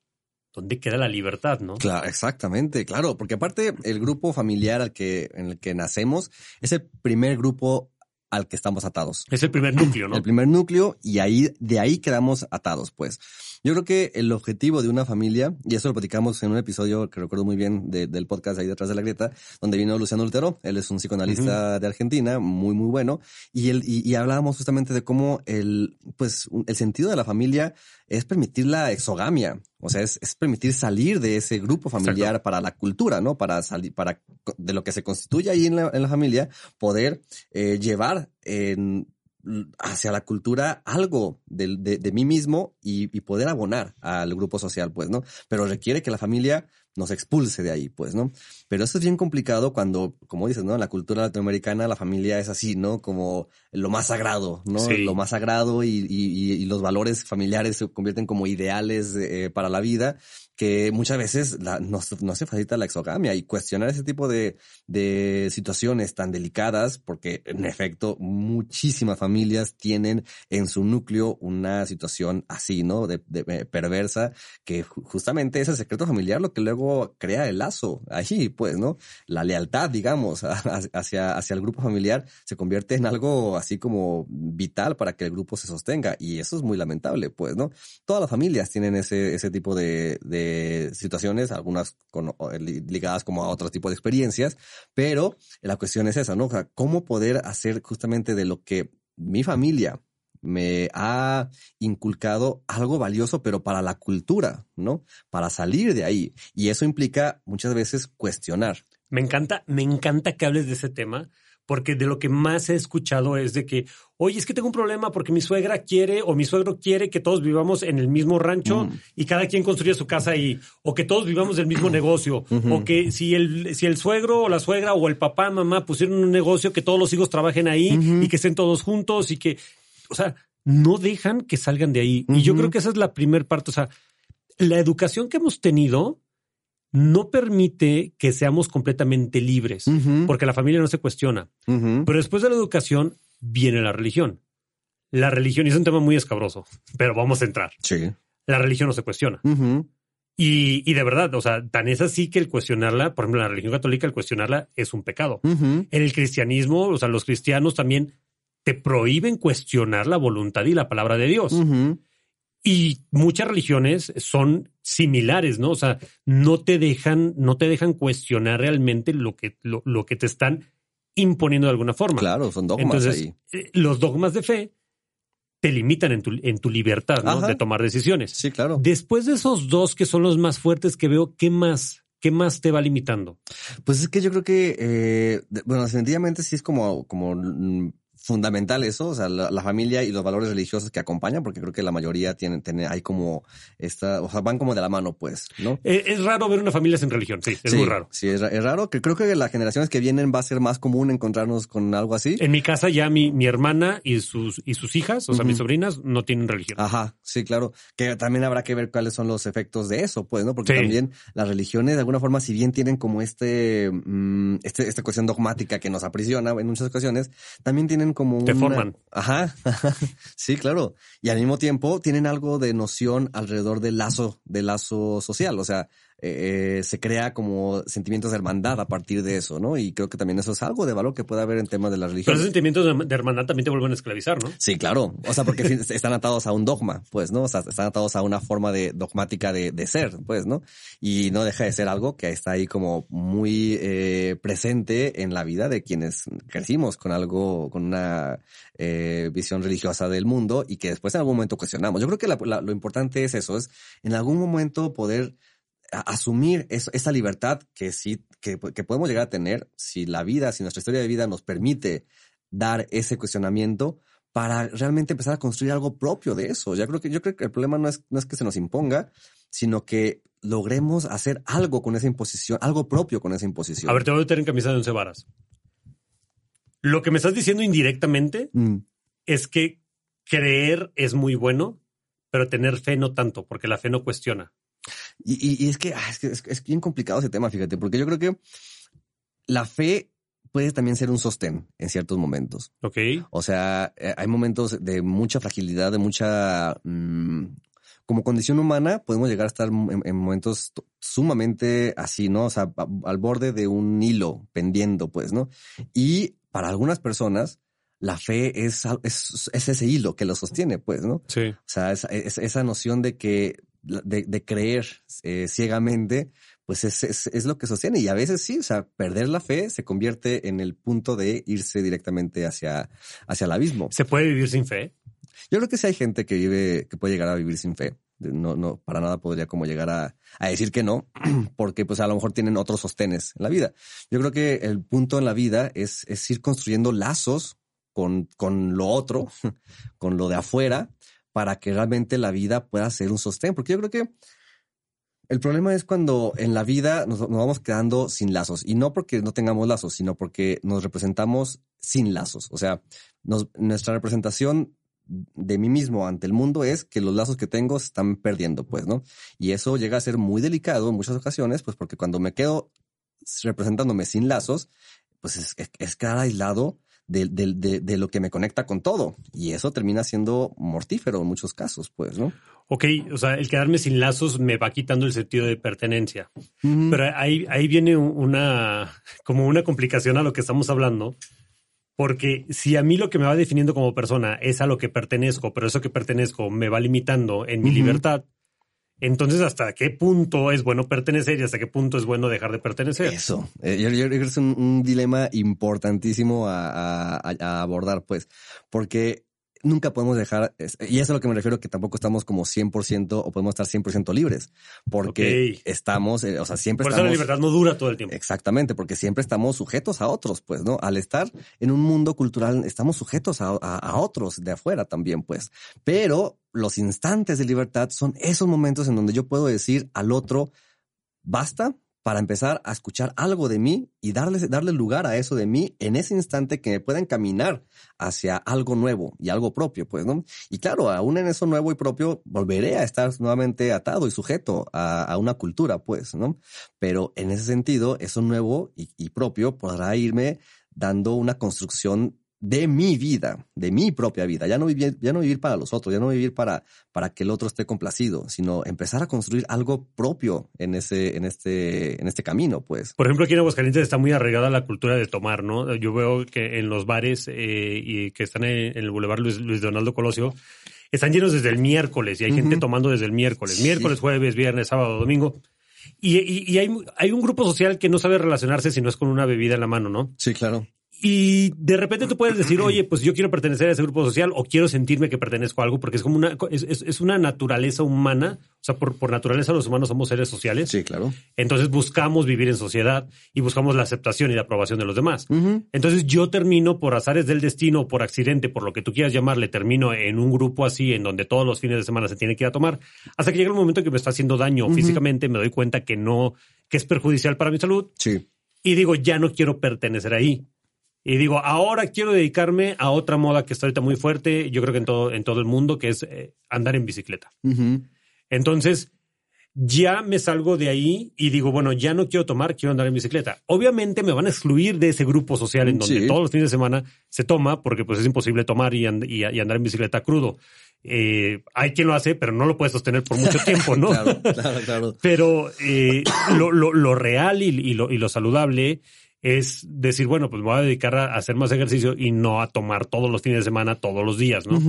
¿dónde queda la libertad, no? Claro, exactamente, claro, porque aparte el grupo familiar al que, en el que nacemos es el primer grupo al que estamos atados. Es el primer núcleo, ¿no? El primer núcleo y ahí, de ahí quedamos atados, pues. Yo creo que el objetivo de una familia, y eso lo platicamos en un episodio que recuerdo muy bien de- del podcast ahí detrás de la grieta, donde vino Luciano Lutero, él es un psicoanalista de Argentina, muy, muy bueno, y, él, y, y hablábamos justamente de cómo el, pues, el sentido de la familia es permitir la exogamia, o sea, es, es permitir salir de ese grupo familiar para la cultura, ¿no? Para salir, para de lo que se constituye ahí en la, en la familia, poder eh, llevar en hacia la cultura algo de, de, mí mismo y, y, poder abonar al grupo social, pues, ¿no? Pero requiere que la familia nos expulse de ahí, pues, ¿no? Pero eso es bien complicado cuando, como dices, ¿no? En la cultura latinoamericana la familia es así, ¿no? Como lo más sagrado, ¿no? Lo más sagrado y, y, y, los valores familiares se convierten como ideales eh, para la vida que muchas veces la, no, no, se facilita la exogamia y cuestionar ese tipo de, de situaciones tan delicadas, porque en efecto muchísimas familias tienen en su núcleo una situación así, ¿no? De, de eh, perversa, que justamente es el secreto familiar lo que luego crea el lazo allí, pues, ¿no? La lealtad, digamos, hacia, hacia el grupo familiar se convierte en algo así como vital para que el grupo se sostenga y eso es muy lamentable, pues, ¿no? Todas las familias tienen ese, ese tipo de, de situaciones, algunas ligadas como a otro tipo de experiencias, pero la cuestión es esa, ¿no? ¿Cómo poder hacer justamente de lo que mi familia me ha inculcado algo valioso, pero para la cultura, ¿no? Para salir de ahí. Y eso implica muchas veces cuestionar. Me encanta, me encanta que hables de ese tema, porque de lo que más he escuchado es de que, oye, es que tengo un problema porque mi suegra quiere o mi suegro quiere que todos vivamos en el mismo rancho mm. y cada quien construya su casa ahí, o que todos vivamos del mismo negocio, o que si el, si el suegro o la suegra o el papá, mamá pusieron un negocio, que todos los hijos trabajen ahí y que estén todos juntos y que, o sea, no dejan que salgan de ahí. Y yo creo que esa es la primera parte, o sea, la educación que hemos tenido no permite que seamos completamente libres, porque la familia no se cuestiona. Pero después de la educación viene la religión. La religión, y es un tema muy escabroso, pero vamos a entrar. Sí. La religión no se cuestiona. y, y, de verdad, o sea, tan es así que el cuestionarla, por ejemplo, la religión católica, el cuestionarla es un pecado. En el cristianismo, o sea, los cristianos también te prohíben cuestionar la voluntad y la palabra de Dios. Y muchas religiones son similares, ¿no? O sea, no te dejan, no te dejan cuestionar realmente lo que, lo, que te están imponiendo de alguna forma. Claro, son dogmas ahí. Eh, los dogmas de fe te limitan en tu, en tu libertad, ¿no? De tomar decisiones. Sí, claro. Después de esos dos que son los más fuertes que veo, ¿qué más? ¿Qué más te va limitando? Pues es que yo creo que, eh, bueno, definitivamente sí es como, como fundamental eso, o sea, la, familia y los valores religiosos que acompañan, porque creo que la mayoría tienen, tienen hay como esta, o sea, van como de la mano, pues, ¿no? Eh, es raro ver una familia sin religión, sí, es muy raro. Sí, es, raro, que creo que las generaciones que vienen va a ser más común encontrarnos con algo así. En mi casa ya mi, mi hermana y sus, y sus hijas, o sea, mis sobrinas, no tienen religión. Ajá, sí, claro, que también habrá que ver cuáles son los efectos de eso, pues, ¿no? Porque también las religiones, de alguna forma, si bien tienen como este, mm, este, esta cuestión dogmática que nos aprisiona en muchas ocasiones, también tienen como Te forman. Ajá, sí, claro. Y al mismo tiempo tienen algo de noción alrededor del lazo, del lazo social. O sea, eh, se crea como sentimientos de hermandad a partir de eso, ¿no? Y creo que también eso es algo de valor que puede haber en temas de la religión. Pero esos sentimientos de hermandad también te vuelven a esclavizar, ¿no? Sí, claro. O sea, porque están atados a un dogma, pues, ¿no? O sea, están atados a una forma de dogmática de, de ser, pues, ¿no? Y no deja de ser algo que está ahí como muy eh, presente en la vida de quienes crecimos con algo, con una eh, visión religiosa del mundo y que después en algún momento cuestionamos. Yo creo que lo importante es eso, es en algún momento poder asumir esa libertad que sí, que, podemos llegar a tener si la vida, si nuestra historia de vida nos permite dar ese cuestionamiento para realmente empezar a construir algo propio de eso. Ya creo que, yo creo que el problema no es, no es que se nos imponga, sino que logremos hacer algo con esa imposición, algo propio con esa imposición. A ver, te voy a meter en camisa de once varas. Lo que me estás diciendo indirectamente mm. es que creer es muy bueno, pero tener fe no tanto, porque la fe no cuestiona. Y, es, que, ah, es, que es, bien complicado ese tema, fíjate, porque yo creo que la fe puede también ser un sostén en ciertos momentos. Ok. O sea, eh, hay momentos de mucha fragilidad, de mucha... Mm, como condición humana podemos llegar a estar en, momentos sumamente así, ¿no? O sea, al borde de un hilo pendiendo, pues, ¿no? Y para algunas personas, la fe es, es, ese hilo que lo sostiene, pues, ¿no? Sí. O sea, esa noción de que de, creer eh, ciegamente, pues es, es, lo que sostiene. Y a veces sí, o sea, perder la fe se convierte en el punto de irse directamente hacia, hacia el abismo. ¿Se puede vivir sin fe? Yo creo que sí hay gente que vive, que puede llegar a vivir sin fe. No, no, para nada podría como llegar a, a decir que no, porque pues a lo mejor tienen otros sostenes en la vida. Yo creo que el punto en la vida es, es ir construyendo lazos con, con lo otro, con lo de afuera, para que realmente la vida pueda ser un sostén. Porque yo creo que el problema es cuando en la vida nos, vamos quedando sin lazos. Y no porque no tengamos lazos, sino porque nos representamos sin lazos. O sea, nuestra representación de mí mismo ante el mundo es que los lazos que tengo se están perdiendo, pues, ¿no? Y eso llega a ser muy delicado en muchas ocasiones, pues porque cuando me quedo representándome sin lazos, pues es, es quedar aislado de, de, de, lo que me conecta con todo. Y eso termina siendo mortífero en muchos casos, pues, ¿no? Ok, o sea, el quedarme sin lazos me va quitando el sentido de pertenencia. Pero ahí, ahí viene una, como una complicación a lo que estamos hablando. Porque si a mí lo que me va definiendo como persona es a lo que pertenezco, pero eso que pertenezco me va limitando en mi libertad, entonces, ¿hasta qué punto es bueno pertenecer y hasta qué punto es bueno dejar de pertenecer? Eso, eh, yo, creo que es un, dilema importantísimo a, abordar, pues, porque nunca podemos dejar, y eso es a lo que me refiero, que tampoco estamos como 100% o podemos estar 100% libres, porque estamos, eh, o sea, siempre Por estamos... Eso la libertad no dura todo el tiempo. Exactamente, porque siempre estamos sujetos a otros, pues, ¿no? Al estar en un mundo cultural, estamos sujetos a, a otros de afuera también, pues. Pero los instantes de libertad son esos momentos en donde yo puedo decir al otro, basta, para empezar a escuchar algo de mí y darle, darle lugar a eso de mí en ese instante que me pueda encaminar hacia algo nuevo y algo propio, pues, ¿no? Y claro, aún en eso nuevo y propio, volveré a estar nuevamente atado y sujeto a, una cultura, pues, ¿no? Pero en ese sentido, eso nuevo y, y propio podrá irme dando una construcción de mi vida, de mi propia vida, ya no vivir, ya no vivir para los otros, ya no vivir para, para que el otro esté complacido, sino empezar a construir algo propio en ese, en este, en este camino, pues. Por ejemplo, aquí en Aguascalientes está muy arraigada la cultura de tomar, ¿no? Yo veo que en los bares eh, y que están en, el Boulevard Luis, Luis, Donaldo Colosio, están llenos desde el miércoles y hay gente tomando desde el miércoles, miércoles, jueves, viernes, sábado, domingo. Y, y, y, hay, hay un grupo social que no sabe relacionarse si no es con una bebida en la mano, ¿no? Sí, claro. Y de repente tú puedes decir, oye, pues yo quiero pertenecer a ese grupo social o quiero sentirme que pertenezco a algo porque es como una, es, es, una naturaleza humana. O sea, por, por, naturaleza los humanos somos seres sociales. Sí, claro. Entonces buscamos vivir en sociedad y buscamos la aceptación y la aprobación de los demás. Entonces yo termino por azares del destino, por accidente, por lo que tú quieras llamarle, termino en un grupo así en donde todos los fines de semana se tiene que ir a tomar hasta que llega el momento que me está haciendo daño físicamente, me doy cuenta que no, que es perjudicial para mi salud. Sí. Y digo, ya no quiero pertenecer ahí y digo, ahora quiero dedicarme a otra moda que está ahorita muy fuerte, yo creo que en todo, en todo el mundo, que es eh, andar en bicicleta. Entonces, ya me salgo de ahí y digo, bueno, ya no quiero tomar, quiero andar en bicicleta. Obviamente me van a excluir de ese grupo social en donde todos los fines de semana se toma, porque pues es imposible tomar y, andar en bicicleta crudo. Eh, hay quien lo hace, pero no lo puede sostener por mucho tiempo, ¿no? claro, claro, claro. Pero eh, lo, lo, real y, lo, y lo saludable es decir, bueno, pues me voy a dedicar a hacer más ejercicio y no a tomar todos los fines de semana, todos los días, ¿no?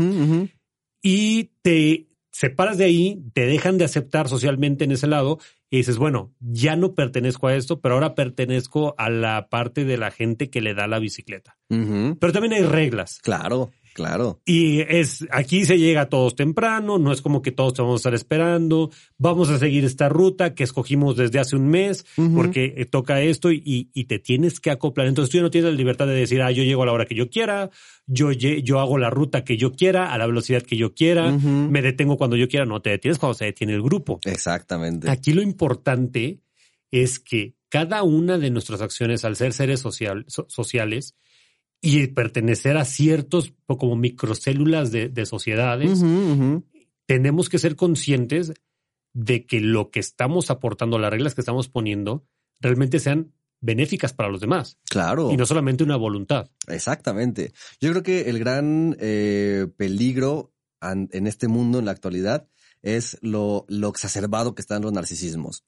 Y te separas de ahí, te dejan de aceptar socialmente en ese lado y dices, bueno, ya no pertenezco a esto, pero ahora pertenezco a la parte de la gente que le da la bicicleta. Pero también hay reglas. Claro. Claro. Y es, aquí se llega todos temprano, no es como que todos te vamos a estar esperando, vamos a seguir esta ruta que escogimos desde hace un mes, porque eh, toca esto y, y, te tienes que acoplar. Entonces tú ya no tienes la libertad de decir, ah, yo llego a la hora que yo quiera, yo, yo hago la ruta que yo quiera, a la velocidad que yo quiera, me detengo cuando yo quiera, no te detienes cuando se detiene el grupo. Exactamente. Aquí lo importante es que cada una de nuestras acciones, al ser seres social, sociales, y pertenecer a ciertos como microcélulas de, sociedades, tenemos que ser conscientes de que lo que estamos aportando, las reglas que estamos poniendo, realmente sean benéficas para los demás. Claro. Y no solamente una voluntad. Exactamente. Yo creo que el gran eh, peligro en este mundo, en la actualidad, es lo, lo exacerbado que están los narcisismos.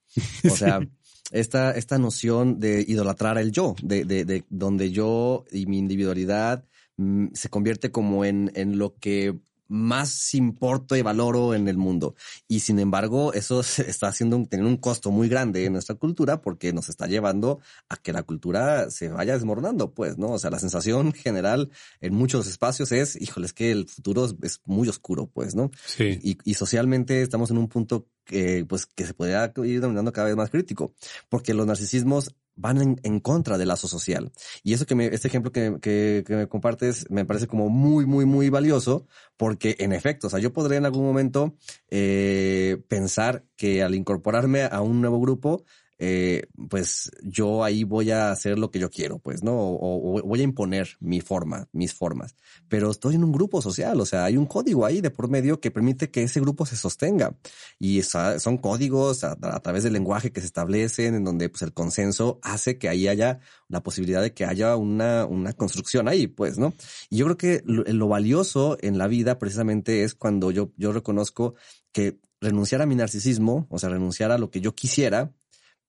O sea, esta, esta noción de idolatrar el yo, de, de, de donde yo y mi individualidad mm, se convierte como en, en lo que más importo y valoro en el mundo. Y sin embargo, eso está haciendo teniendo un costo muy grande en nuestra cultura porque nos está llevando a que la cultura se vaya desmoronando, pues, ¿no? O sea, la sensación general en muchos espacios es, híjole, es que el futuro es muy oscuro, pues, ¿no? Sí. Y, y socialmente estamos en un punto eh, pues que se podría ir denominando cada vez más crítico, porque los narcisismos van en, contra del lazo social. Y eso que me, este ejemplo que, que, que, me compartes me parece como muy, muy, muy valioso, porque en efecto, o sea, yo podría en algún momento eh, pensar que al incorporarme a un nuevo grupo, eh, pues yo ahí voy a hacer lo que yo quiero, pues, ¿no? O, voy a imponer mi forma, mis formas. Pero estoy en un grupo social, o sea, hay un código ahí de por medio que permite que ese grupo se sostenga. Y son códigos a, través del lenguaje que se establecen, en donde pues el consenso hace que ahí haya la posibilidad de que haya una, una construcción ahí, pues, ¿no? Y yo creo que lo, lo valioso en la vida precisamente es cuando yo, yo reconozco que renunciar a mi narcisismo, o sea, renunciar a lo que yo quisiera,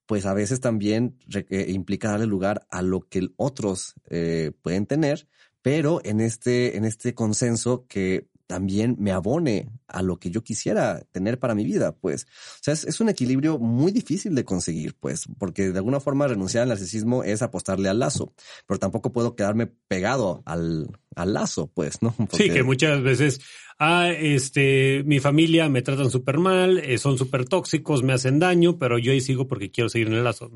pues a veces también eh, implica darle lugar a lo que otros eh, pueden tener, pero en este, en este consenso que también me abone a lo que yo quisiera tener para mi vida, pues. O sea, es, un equilibrio muy difícil de conseguir, pues, porque de alguna forma renunciar al narcisismo es apostarle al lazo, pero tampoco puedo quedarme pegado al, al lazo, pues, ¿no? Sí, que muchas veces ah, este, mi familia me tratan súper mal, eh, son súper tóxicos, me hacen daño, pero yo ahí sigo porque quiero seguir en el lazo.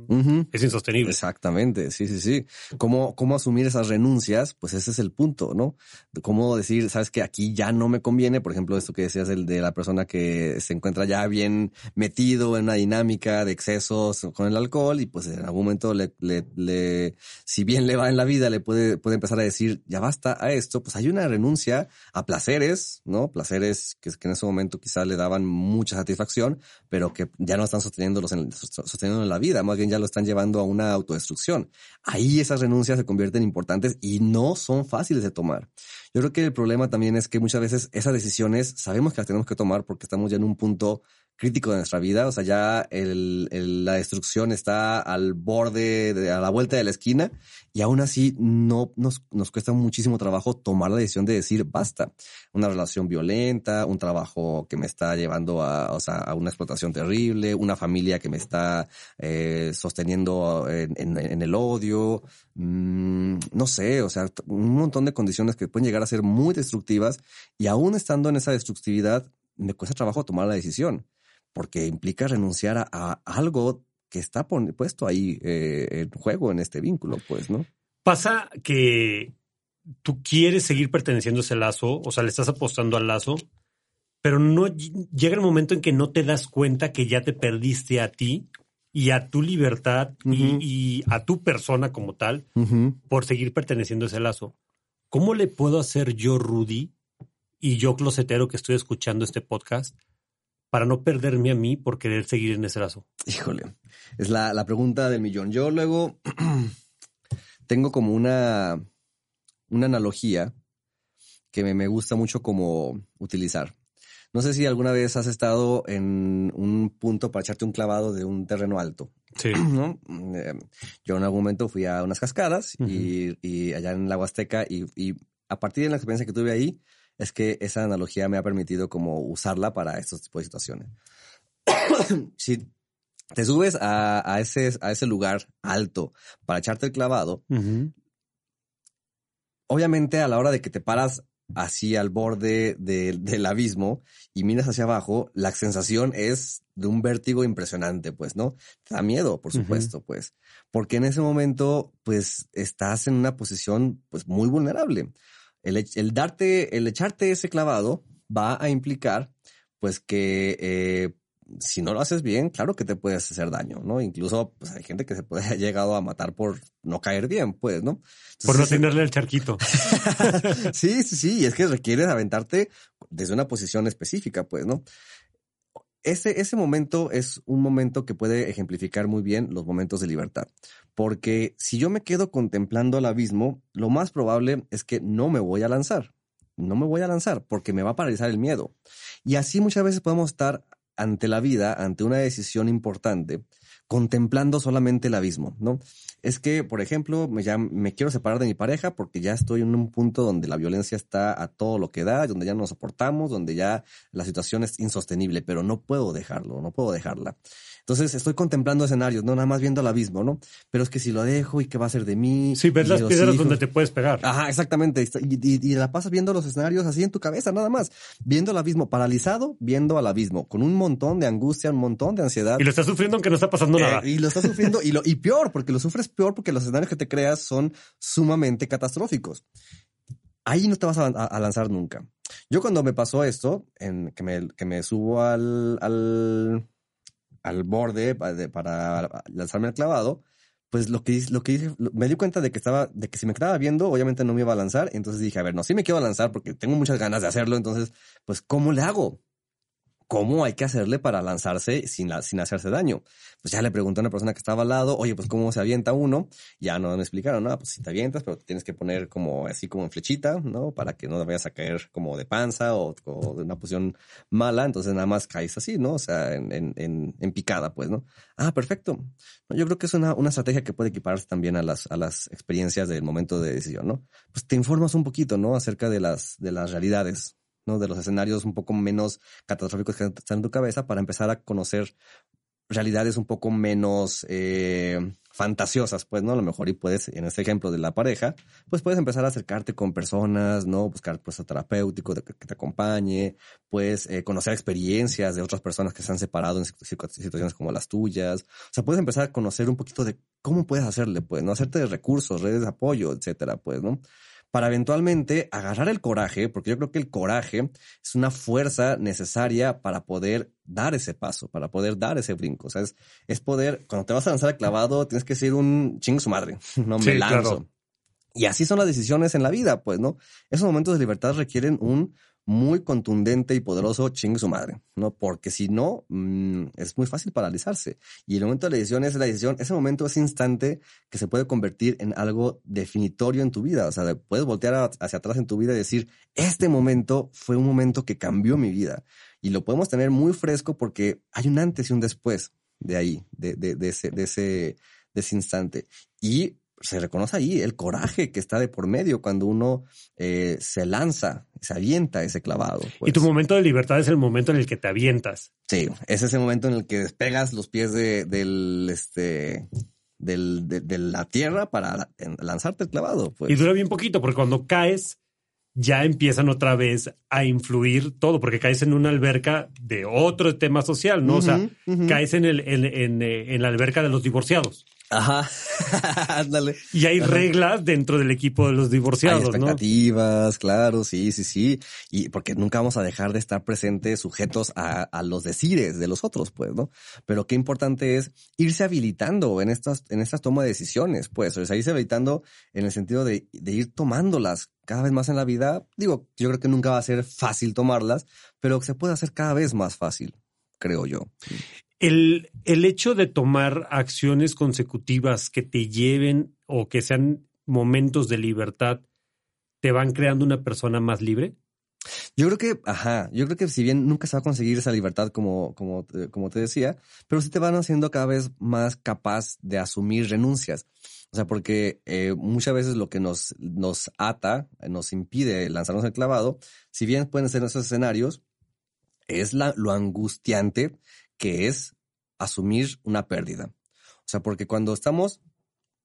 Es insostenible. Exactamente, sí, sí, sí. ¿Cómo, ¿Cómo asumir esas renuncias? Pues ese es el punto, ¿no? Cómo decir, sabes que aquí ya no me conviene, por ejemplo, esto que decías el de la persona que se encuentra ya bien metido en una dinámica de excesos con el alcohol y pues en algún momento le, le, le si bien le va en la vida, le puede, puede empezar a decir, ya basta a esto, pues hay una renuncia a placeres, ¿no? Placeres que, en ese momento quizá le daban mucha satisfacción, pero que ya no están sosteniéndolos en, sosteniendo en la vida, más bien ya lo están llevando a una autodestrucción. Ahí esas renuncias se convierten importantes y no son fáciles de tomar. Yo creo que el problema también es que muchas veces esas decisiones sabemos que las tenemos que tomar porque estamos ya en un punto crítico de nuestra vida. O sea, ya el, la destrucción está al borde, de, a la vuelta de la esquina y aún así no nos, cuesta muchísimo trabajo tomar la decisión de decir basta. Una relación violenta, un trabajo que me está llevando a, o sea, a una explotación terrible, una familia que me está eh, sosteniendo en, en, el odio, mm, no sé, o sea, un montón de condiciones que pueden llegar a ser muy destructivas y aún estando en esa destructividad, me cuesta trabajo tomar la decisión porque implica renunciar a, algo que está puesto ahí eh, en juego en este vínculo, pues, ¿no? Pasa que tú quieres seguir perteneciendo a ese lazo, o sea, le estás apostando al lazo, pero no llega el momento en que no te das cuenta que ya te perdiste a ti y a tu libertad y, a tu persona como tal por seguir perteneciendo a ese lazo. ¿Cómo le puedo hacer yo, Rudy, y yo, closetero, que estoy escuchando este podcast, para no perderme a mí por querer seguir en ese lazo? Híjole, es la, la pregunta del millón. Yo luego tengo como una, una analogía que me, me gusta mucho como utilizar. No sé si alguna vez has estado en un punto para echarte un clavado de un terreno alto. Sí. ¿no? Eh, yo en algún momento fui a unas cascadas y, y, allá en la Huasteca y, y, a partir de la experiencia que tuve ahí, es que esa analogía me ha permitido como usarla para estos tipos de situaciones. si te subes a, ese, a ese lugar alto para echarte el clavado, obviamente a la hora de que te paras así al borde del abismo y miras hacia abajo, la sensación es de un vértigo impresionante, pues, ¿no? Te da miedo, por supuesto, pues, porque en ese momento, pues, estás en una posición, pues, muy vulnerable el, darte, el echarte ese clavado va a implicar, pues que eh, si no lo haces bien, claro que te puedes hacer daño, ¿no? Incluso, pues hay gente que se puede ha llegado a matar por no caer bien, pues, ¿no? por no tenerle el charquito. sí, sí, sí, y es que requieres aventarte desde una posición específica, pues, ¿no? Ese, ese momento es un momento que puede ejemplificar muy bien los momentos de libertad. Porque si yo me quedo contemplando el abismo, lo más probable es que no me voy a lanzar. No me voy a lanzar porque me va a paralizar el miedo. Y así muchas veces podemos estar ante la vida, ante una decisión importante, contemplando solamente el abismo, ¿no? Es que, por ejemplo, me, ya me quiero separar de mi pareja porque ya estoy en un punto donde la violencia está a todo lo que da, donde ya no nos soportamos, donde ya la situación es insostenible, pero no puedo dejarlo, no puedo dejarla. Entonces estoy contemplando escenarios, no nada más viendo el abismo, ¿no? Pero es que si lo dejo y qué va a ser de mí. Sí, ves las piedras hijos. donde te puedes pegar. Ajá, exactamente. Y, y- y la pasas viendo los escenarios así en tu cabeza, nada más. Viendo el abismo, paralizado, viendo al abismo, con un montón de angustia, un montón de ansiedad. Y lo estás sufriendo aunque no está pasando Eh, nada. y lo estás sufriendo y, lo, y peor, porque lo sufres peor porque los escenarios que te creas son sumamente catastróficos. Ahí no te vas a, a- a lanzar nunca. Yo cuando me pasó esto, en que me, que me subo al, al, al borde pa- de- para lanzarme al clavado, pues lo que, lo que hice, me di cuenta de que estaba, de que si me quedaba viendo, obviamente no me iba a lanzar. Entonces dije, a ver, no, sí me quiero lanzar porque tengo muchas ganas de hacerlo. Entonces, pues, ¿cómo le hago? ¿Cómo hay que hacerle para lanzarse sin, la- sin hacerse daño? Pues ya le pregunté a una persona que estaba al lado, oye, pues cómo se avienta uno. Ya no me explicaron, no, pues si te avientas, pero te tienes que poner como así como en flechita, ¿no? Para que no te vayas a caer como de panza o, o de una posición mala. Entonces nada más caes así, ¿no? O sea, en, en, en, en picada, pues, ¿no? Ah, perfecto. Yo creo que es una, una estrategia que puede equiparse también a las, a las experiencias del momento de decisión, ¿no? Pues te informas un poquito, ¿no? Acerca de las, de las realidades, ¿no? De los escenarios un poco menos catastróficos que están en tu cabeza para empezar a conocer realidades un poco menos eh, fantasiosas, pues, ¿no? A lo mejor y puedes, en este ejemplo de la pareja, pues puedes empezar a acercarte con personas, ¿no? Buscar a terapéutico que, te acompañe, puedes eh, conocer experiencias de otras personas que se han separado en situ- situaciones como las tuyas. O sea, puedes empezar a conocer un poquito de cómo puedes hacerle, pues, ¿no? Hacerte de recursos, redes de apoyo, etcétera, pues, ¿no? Para eventualmente agarrar el coraje, porque yo creo que el coraje es una fuerza necesaria para poder dar ese paso, para poder dar ese brinco. O sea, es, es poder, cuando te vas a lanzar al clavado, tienes que ser un chingo su madre. No me Sí, lanzo. claro. Y así son las decisiones en la vida, pues, ¿no? Esos momentos de libertad requieren un muy contundente y poderoso chingue su madre, ¿no? Porque si no, mm, es muy fácil paralizarse. Y el momento de la decisión es la decisión, ese momento, ese instante que se puede convertir en algo definitorio en tu vida. O sea, de- puedes voltear hacia atrás en tu vida y decir, este momento fue un momento que cambió mi vida. Y lo podemos tener muy fresco porque hay un antes y un después de ahí, de, de, de ese, de, ese, de ese instante. Y se reconoce ahí el coraje que está de por medio cuando uno eh, se lanza, se avienta ese clavado. Y pues. tu momento de libertad es el momento en el que te avientas. Sí, es ese momento en el que despegas los pies de, del, este, del, de, de la tierra para lanzarte el clavado. Pues. Y dura bien poquito, porque cuando caes, ya empiezan otra vez a influir todo, porque caes en una alberca de otro tema social, ¿no? o sea, caes en, el, en, en, eh, en la alberca de los divorciados. Ajá, ándale. Y hay Ajá. reglas dentro del equipo de los Hay divorciados, ¿no? expectativas, claro, sí, sí, sí. Y porque nunca vamos a dejar de estar presentes, sujetos a, a los decires de los otros, pues, ¿no? Pero qué importante es irse habilitando en estas, en estas tomas de decisiones, pues, o sea, irse habilitando en el sentido de, de ir tomándolas cada vez más en la vida. Digo, yo creo que nunca va a ser fácil tomarlas, pero se puede hacer cada vez más fácil, creo yo. El, el hecho de tomar acciones consecutivas que te lleven o que sean momentos de libertad, ¿te van creando una persona más libre? Yo creo que, ajá, yo creo que si bien nunca se va a conseguir esa libertad como, como, te- como te decía, pero sí te van haciendo cada vez más capaz de asumir renuncias. O sea, porque eh, muchas veces lo que nos, nos ata, eh, nos impide lanzarnos el clavado, si bien pueden ser esos escenarios, es la, lo angustiante que es asumir una pérdida. O sea, porque cuando estamos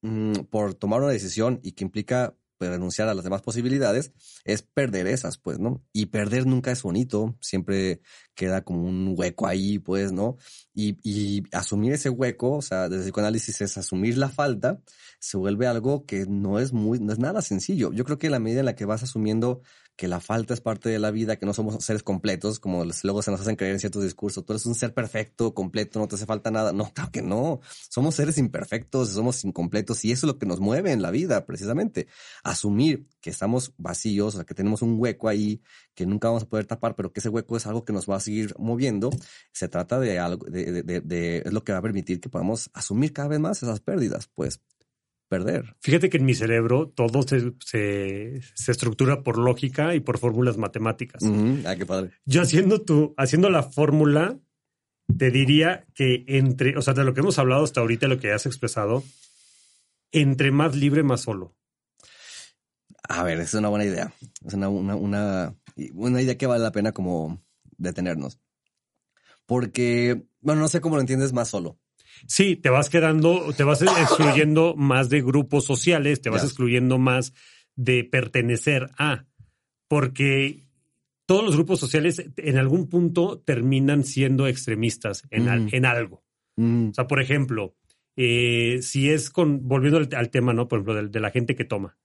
mm, por tomar una decisión y que implica pues, renunciar a las demás posibilidades, es perder esas, pues, ¿no? Y perder nunca es bonito, siempre queda como un hueco ahí, pues, ¿no? Y, asumir ese hueco, o sea, desde el psicoanálisis es asumir la falta, se vuelve algo que no es muy, no es nada sencillo. Yo creo que la medida en la que vas asumiendo que la falta es parte de la vida, que no somos seres completos, como luego se nos hacen creer en ciertos discursos, tú eres un ser perfecto, completo, no te hace falta nada. No, claro que no. Somos seres imperfectos, somos incompletos y eso es lo que nos mueve en la vida, precisamente. Asumir que estamos vacíos, o sea, que tenemos un hueco ahí que nunca vamos a poder tapar, pero que ese hueco es algo que nos va a seguir moviendo. Se trata de algo, de, de- de- de- es lo que va a permitir que podamos asumir cada vez más esas pérdidas, pues perder. Fíjate que en mi cerebro todo se, se, se estructura por lógica y por fórmulas matemáticas. Ujú. Ah, qué padre. Yo haciendo tu, haciendo la fórmula, te diría que entre, o sea, de lo que hemos hablado hasta ahorita, lo que has expresado, entre más libre, más solo. A ver, es una buena idea. Es una, una, una, una idea que vale la pena como detenernos. Porque, bueno, no sé cómo lo entiendes más solo. Sí, te vas quedando, te vas excluyendo más de grupos sociales, te vas excluyendo más de pertenecer a, porque todos los grupos sociales en algún punto terminan siendo extremistas en, al- Ujú. en algo. Mm, O sea, por ejemplo, eh, si es con, volviendo al, al tema, ¿no? Por ejemplo, de, de la gente que toma.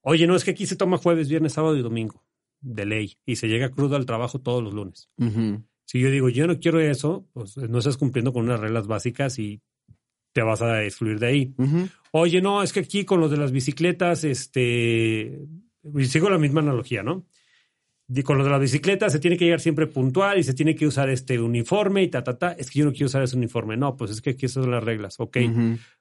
Oye, no, es que aquí se toma jueves, viernes, sábado y domingo, de ley, y se llega crudo al trabajo todos los lunes. Si yo digo, yo no quiero eso, pues no estás cumpliendo con unas reglas básicas y te vas a excluir de ahí. Oye, no, es que aquí con los de las bicicletas, este, sigo la misma analogía, ¿no? Y con lo de las bicicletas se tiene que llegar siempre puntual y se tiene que usar este uniforme y ta, ta, ta. Es que yo no quiero usar ese uniforme. No, pues es que aquí esas son las reglas. Ok.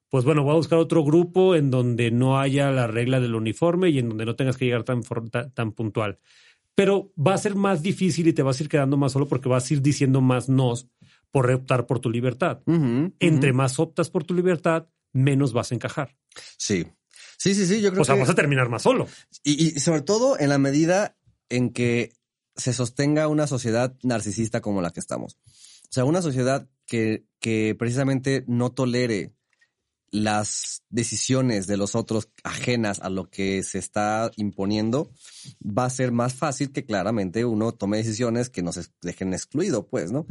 Pues bueno, voy a buscar otro grupo en donde no haya la regla del uniforme y en donde no tengas que llegar tan puntual. Pero va a ser más difícil y te vas a ir quedando más solo porque vas a ir diciendo más nos por optar por tu libertad. Entre más optas por tu libertad, menos vas a encajar. Sí. Sí, sí, sí, yo creo O sea, que... vas a terminar más solo. Y, y sobre todo en la medida en que se sostenga una sociedad narcisista como la que estamos. O sea, una sociedad que, que precisamente no tolere las decisiones de los otros ajenas a lo que se está imponiendo, va a ser más fácil que claramente uno tome decisiones que nos dejen excluido, pues, ¿no?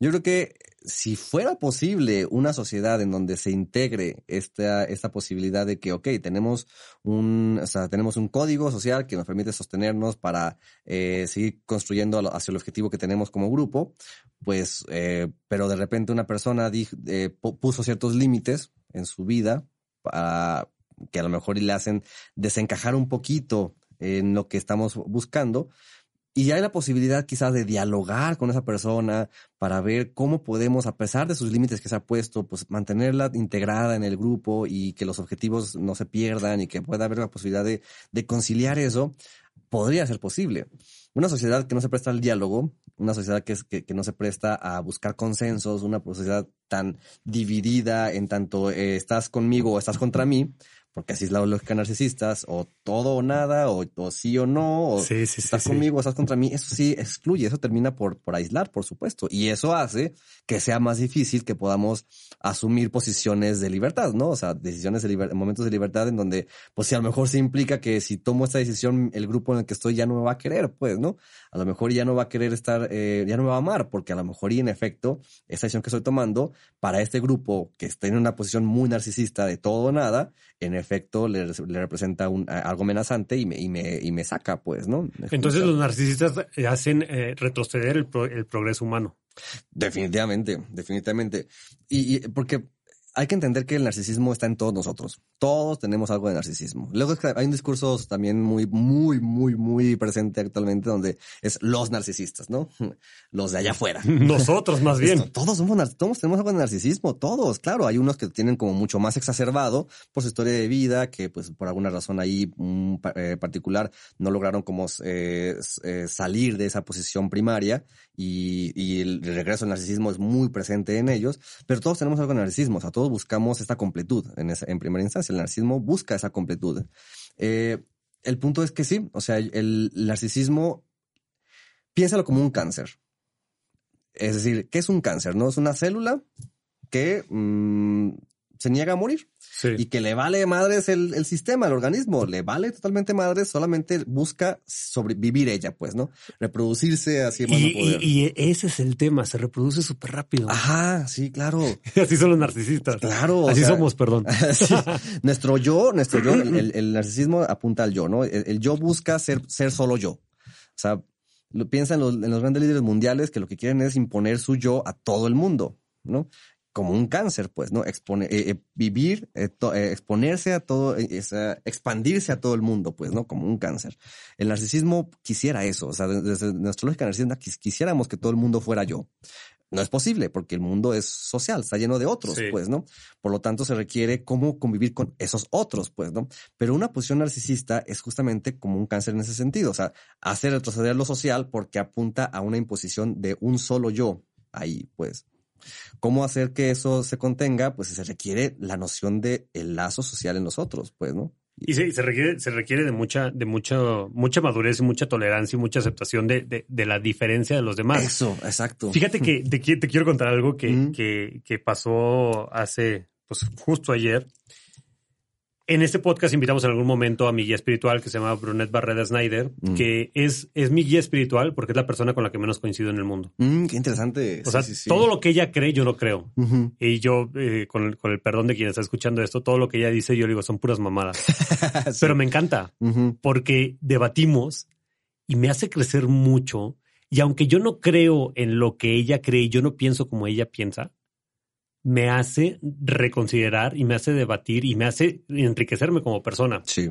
Yo creo que si fuera posible una sociedad en donde se integre esta, esta posibilidad de que, ok, tenemos un, o sea, tenemos un código social que nos permite sostenernos para eh, seguir construyendo hacia el objetivo que tenemos como grupo, pues, eh, pero de repente una persona eh, pu- puso ciertos límites en su vida para que a lo mejor le hacen desencajar un poquito en lo que estamos buscando. Y hay la posibilidad quizás de dialogar con esa persona para ver cómo podemos, a pesar de sus límites que se ha puesto, pues mantenerla integrada en el grupo y que los objetivos no se pierdan y que pueda haber la posibilidad de conciliar eso, podría ser posible. Una sociedad que no se presta al diálogo, una sociedad que, que no se presta a buscar consensos, una sociedad tan dividida en tanto eh, estás conmigo o estás contra mí, porque así es la lógica narcisistas, o todo o nada, o, o sí o no, o Sí, estás sí. conmigo, estás contra mí, eso sí excluye, eso termina por, por aislar, por supuesto. Y eso hace que sea más difícil que podamos asumir posiciones de libertad, ¿no? O sea, decisiones de libertad, momentos de libertad en donde, pues si a lo mejor se implica que si tomo esta decisión, el grupo en el que estoy ya no me va a querer, pues, ¿no? A lo mejor ya no va a querer estar, eh, ya no me va a amar, porque a lo mejor y en efecto, esta decisión que estoy tomando, para este grupo que está en una posición muy narcisista de todo o nada, en efecto le, le representa un, algo amenazante y me, y me, y me saca, pues, ¿no? Entonces los narcisistas hacen eh, retroceder el, pro- el progreso humano. Definitivamente, definitivamente. Y, y porque hay que entender que el narcisismo está en todos nosotros. Todos tenemos algo de narcisismo. Luego es que hay un discurso también muy, muy, muy, muy presente actualmente donde es los narcisistas, ¿no? Los de allá afuera. Nosotros más bien. Esto, todos somos, todos tenemos algo de narcisismo, todos, claro. Hay unos que tienen como mucho más exacerbado por su historia de vida, que pues por alguna razón ahí mm, pa- eh, particular no lograron como eh, eh, salir de esa posición primaria y, y el regreso al narcisismo es muy presente en ellos, pero todos tenemos algo de narcisismo, o sea, todos buscamos esta completud en, en primera instancia. El narcisismo busca esa completud. Eh, el punto es que sí, o sea, el narcisismo, piénsalo como un cáncer. Es decir, ¿qué es un cáncer? No es una célula que mm, se niega a morir Sí. y que le vale madres el, el sistema, el organismo, le vale totalmente madres, solamente busca sobrevivir ella, pues, ¿no? Reproducirse así más no Y, poder. y- y ese es el tema, se reproduce súper rápido. Ajá, sí, claro, Así son los narcisistas. claro. o Así sea, somos, perdón. Sí. Nuestro yo, nuestro yo, el, narcisismo apunta al yo, ¿no? El, el yo busca ser, ser solo yo. O sea, lo, piensa en los, en los grandes líderes mundiales que lo que quieren es imponer su yo a todo el mundo, ¿no? Como un cáncer, pues, ¿no? Expone, eh, eh, vivir, eh, to- eh, exponerse a todo, eh, esa- expandirse a todo el mundo, pues, ¿no? Como un cáncer. El narcisismo quisiera eso, o sea, desde, nuestra lógica narcisista quis- quisiéramos que todo el mundo fuera yo. No es posible porque el mundo es social, está lleno de otros, Sí. pues, ¿no? Por lo tanto, se requiere cómo convivir con esos otros, pues, ¿no? Pero una posición narcisista es justamente como un cáncer en ese sentido, o sea, hace retroceder lo social porque apunta a una imposición de un solo yo ahí, pues. ¿Cómo hacer que eso se contenga? Pues se requiere la noción de el lazo social en nosotros, pues, ¿no? Y se, se requiere, se requiere de mucha, de mucho, mucha madurez y mucha tolerancia y mucha aceptación de, de, de la diferencia de los demás. Eso, exacto. Fíjate que te, te quiero contar algo que, que, que pasó hace, pues justo ayer. En este podcast invitamos en algún momento a mi guía espiritual que se llama Brunet Barreda Snyder, Mm. que es, es mi guía espiritual porque es la persona con la que menos coincido en el mundo. Mm, qué interesante. O sea, todo lo que ella cree, yo lo creo. Y yo, eh, con, el, con el perdón de quien está escuchando esto, todo lo que ella dice, yo le digo, son puras mamadas. Pero me encanta porque debatimos y me hace crecer mucho. Y aunque yo no creo en lo que ella cree yo no pienso como ella piensa, me hace reconsiderar y me hace debatir y me hace enriquecerme como persona. Sí.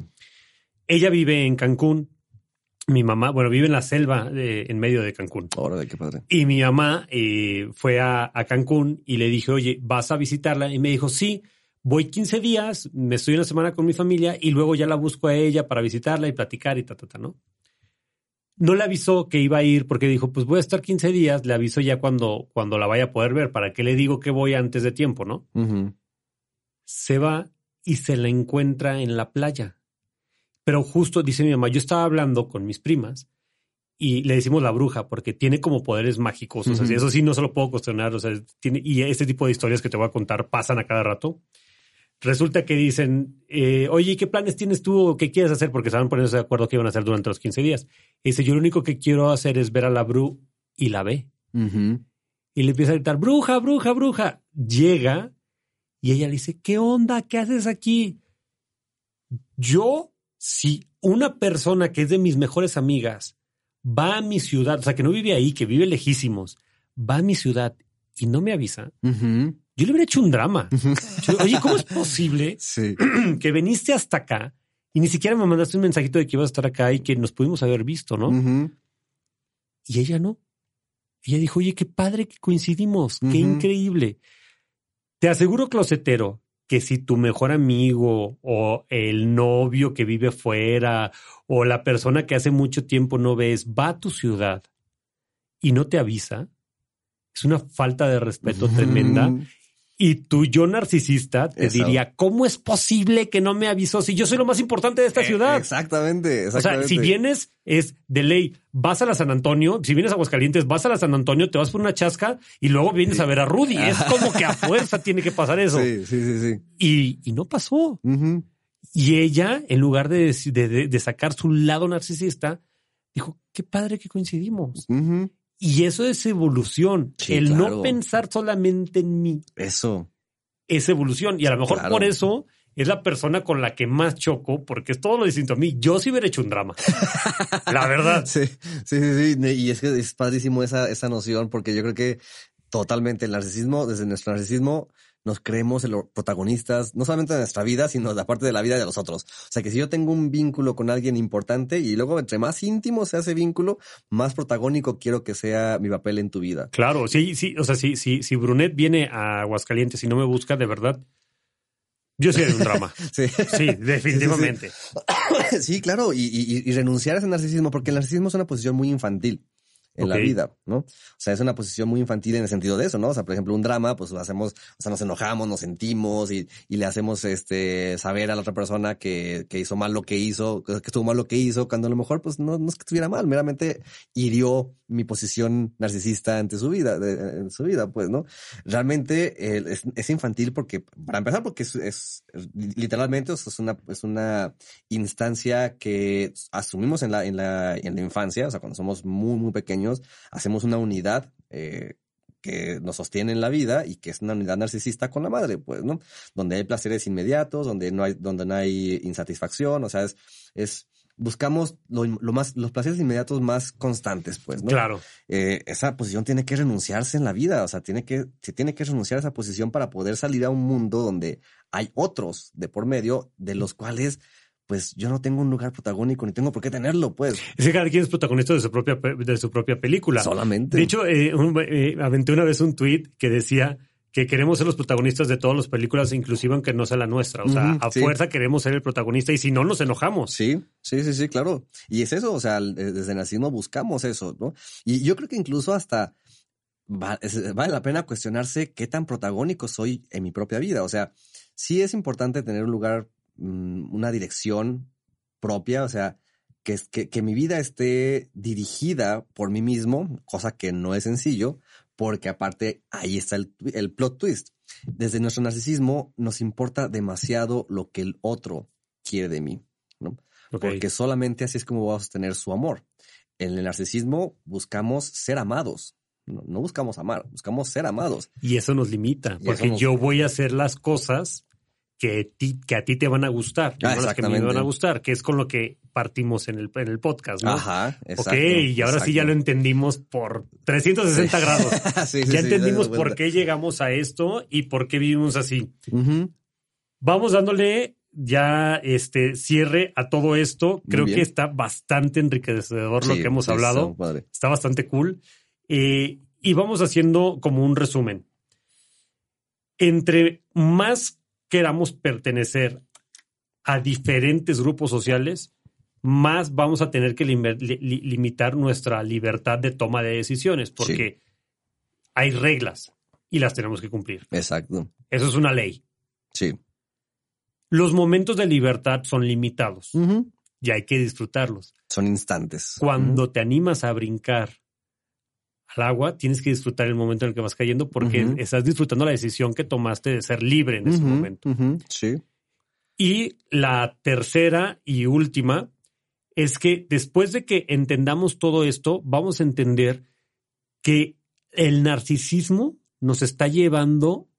Ella vive en Cancún. Mi mamá, bueno, vive en la selva de- en medio de Cancún. Órale, qué padre. Y mi mamá eh, fue a, a Cancún y le dije, oye, ¿vas a visitarla? Y me dijo, sí, voy 15 días, me estoy una semana con mi familia y luego ya la busco a ella para visitarla y platicar y ta, ta, ta, ¿no? No le avisó que iba a ir porque dijo, pues voy a estar 15 días, le aviso ya cuando, cuando la vaya a poder ver, ¿para qué le digo que voy antes de tiempo, no? Se va y se la encuentra en la playa. Pero justo, dice mi mamá, yo estaba hablando con mis primas y le decimos la bruja porque tiene como poderes mágicos. O sea, eso sí no se lo puedo cuestionar. O sea, tiene, y este tipo de historias que te voy a contar pasan a cada rato. Resulta que dicen, eh, oye, ¿qué planes tienes tú o qué quieres hacer? Porque estaban poniéndose de acuerdo qué iban a hacer durante los 15 días. Y dice, yo lo único que quiero hacer es ver a la bru y la ve. Y le empieza a gritar, bruja, bruja, bruja. Llega y ella le dice, ¿qué onda? ¿Qué haces aquí? Yo, si una persona que es de mis mejores amigas va a mi ciudad, o sea, que no vive ahí, que vive lejísimos, va a mi ciudad y no me avisa, Ujú. Yo le hubiera hecho un drama. Yo, Oye, ¿cómo es posible Sí. que viniste hasta acá y ni siquiera me mandaste un mensajito de que ibas a estar acá y que nos pudimos haber visto, ¿no? Y ella no. Ella dijo, oye, qué padre que coincidimos, qué increíble. Te aseguro, closetero, que si tu mejor amigo o el novio que vive fuera o la persona que hace mucho tiempo no ves va a tu ciudad y no te avisa, es una falta de respeto tremenda. Y tu yo narcisista te Eso. diría, ¿cómo es posible que no me avisó si yo soy lo más importante de esta Eh, ciudad? Exactamente, O sea, exactamente. si vienes, es de ley, vas a la San Antonio, si vienes a Aguascalientes, vas a la San Antonio, te vas por una chasca y luego vienes a ver a Rudy. Es como que a fuerza tiene que pasar eso. Sí, sí, sí, sí. Y, y no pasó. Y ella, en lugar de, de, de- sacar su lado narcisista, dijo, qué padre que coincidimos. Y eso es evolución. Sí, El claro. no pensar solamente en mí Eso. es evolución. Y a lo mejor Claro. por eso es la persona con la que más choco, porque es todo lo distinto a mí. Yo sí hubiera hecho un drama. la verdad. Sí, sí, sí, sí. Y es que es padrísimo esa, esa noción, porque yo creo que totalmente el narcisismo, desde nuestro narcisismo, nos creemos los protagonistas, no solamente de nuestra vida, sino de aparte de la vida de los otros. O sea que si yo tengo un vínculo con alguien importante y luego entre más íntimo sea ese vínculo, más protagónico quiero que sea mi papel en tu vida. Claro, sí, sí, o sea, si, si, si Brunet viene a Aguascalientes y no me busca, de verdad, yo sí un drama. Sí. Sí, definitivamente. Sí, claro, y, y- y renunciar a ese narcisismo, porque el narcisismo es una posición muy infantil en la vida, ¿no? O sea, es una posición muy infantil en el sentido de eso, ¿no? O sea, por ejemplo, un drama, pues lo hacemos, o sea, nos enojamos, nos sentimos y, y le hacemos este saber a la otra persona que, que hizo mal lo que hizo, que estuvo mal lo que hizo, cuando a lo mejor, pues no, no es que estuviera mal, meramente hirió mi posición narcisista ante su vida, de- en su vida, pues, ¿no? Realmente eh, es, es infantil porque, para empezar, porque es, es- literalmente es una, es una instancia que asumimos en la, en la, en la infancia, o sea, cuando somos muy, muy pequeños, hacemos una unidad eh, que nos sostiene en la vida y que es una unidad narcisista con la madre, pues, ¿no? Donde hay placeres inmediatos, donde no hay, donde no hay insatisfacción, o sea, es, es buscamos lo, lo más, los placeres inmediatos más constantes, pues, ¿no? Claro. eh, esa posición tiene que renunciarse en la vida, o sea, tiene que, se tiene que renunciar a esa posición para poder salir a un mundo donde hay otros de por medio, de los cuales, pues, yo no tengo un lugar protagónico ni tengo por qué tenerlo, pues, Es que cada quien es protagonista de su propia, de su propia película. solamente. De hecho, eh, un- eh, aventé una vez un tweet que decía que queremos ser los protagonistas de todas las películas, inclusive aunque no sea la nuestra. O sea, a sí. fuerza queremos ser el protagonista y si no, nos enojamos. Sí, sí, sí, sí, claro. Y es eso, o sea, el- desde el nazismo buscamos eso, ¿no? Y yo creo que incluso hasta vale la pena cuestionarse qué tan protagónico soy en mi propia vida. O sea, sí es importante tener un lugar una dirección propia, o sea, que, que, que mi vida esté dirigida por mí mismo, cosa que no es sencillo, porque aparte ahí está el, el plot twist. Desde nuestro narcisismo nos importa demasiado lo que el otro quiere de mí, ¿no? Porque solamente así es como vamos a tener su amor. En el narcisismo buscamos ser amados. No, no buscamos amar, buscamos ser amados. Y eso nos limita, Y porque nos- yo voy a hacer las cosas que, ti- que a ti te van a gustar, Ah, no las que a mí me van a gustar, que es con lo que partimos en el, en el podcast, ¿no? Ajá, exacto. ok, y ahora sí ya lo entendimos por 360 grados. Sí, sí, ya sí, entendimos por qué llegamos a esto y por qué vivimos así. Ujú. Vamos dándole ya este cierre a todo esto. Creo que está bastante enriquecedor lo Sí, que hemos sí, hablado. padre. Está bastante cool. Eh, y vamos haciendo como un resumen. Entre más queramos pertenecer a diferentes grupos sociales, más vamos a tener que lim- li- li- limitar nuestra libertad de toma de decisiones, porque hay reglas y las tenemos que cumplir. Exacto. Eso es una ley. Sí. Los momentos de libertad son limitados y hay que disfrutarlos. Son instantes. Cuando te animas a brincar al agua, tienes que disfrutar el momento en el que vas cayendo porque estás disfrutando la decisión que tomaste de ser libre en ese momento. Sí. Y la tercera y última es que después de que entendamos todo esto, vamos a entender que el narcisismo nos está llevando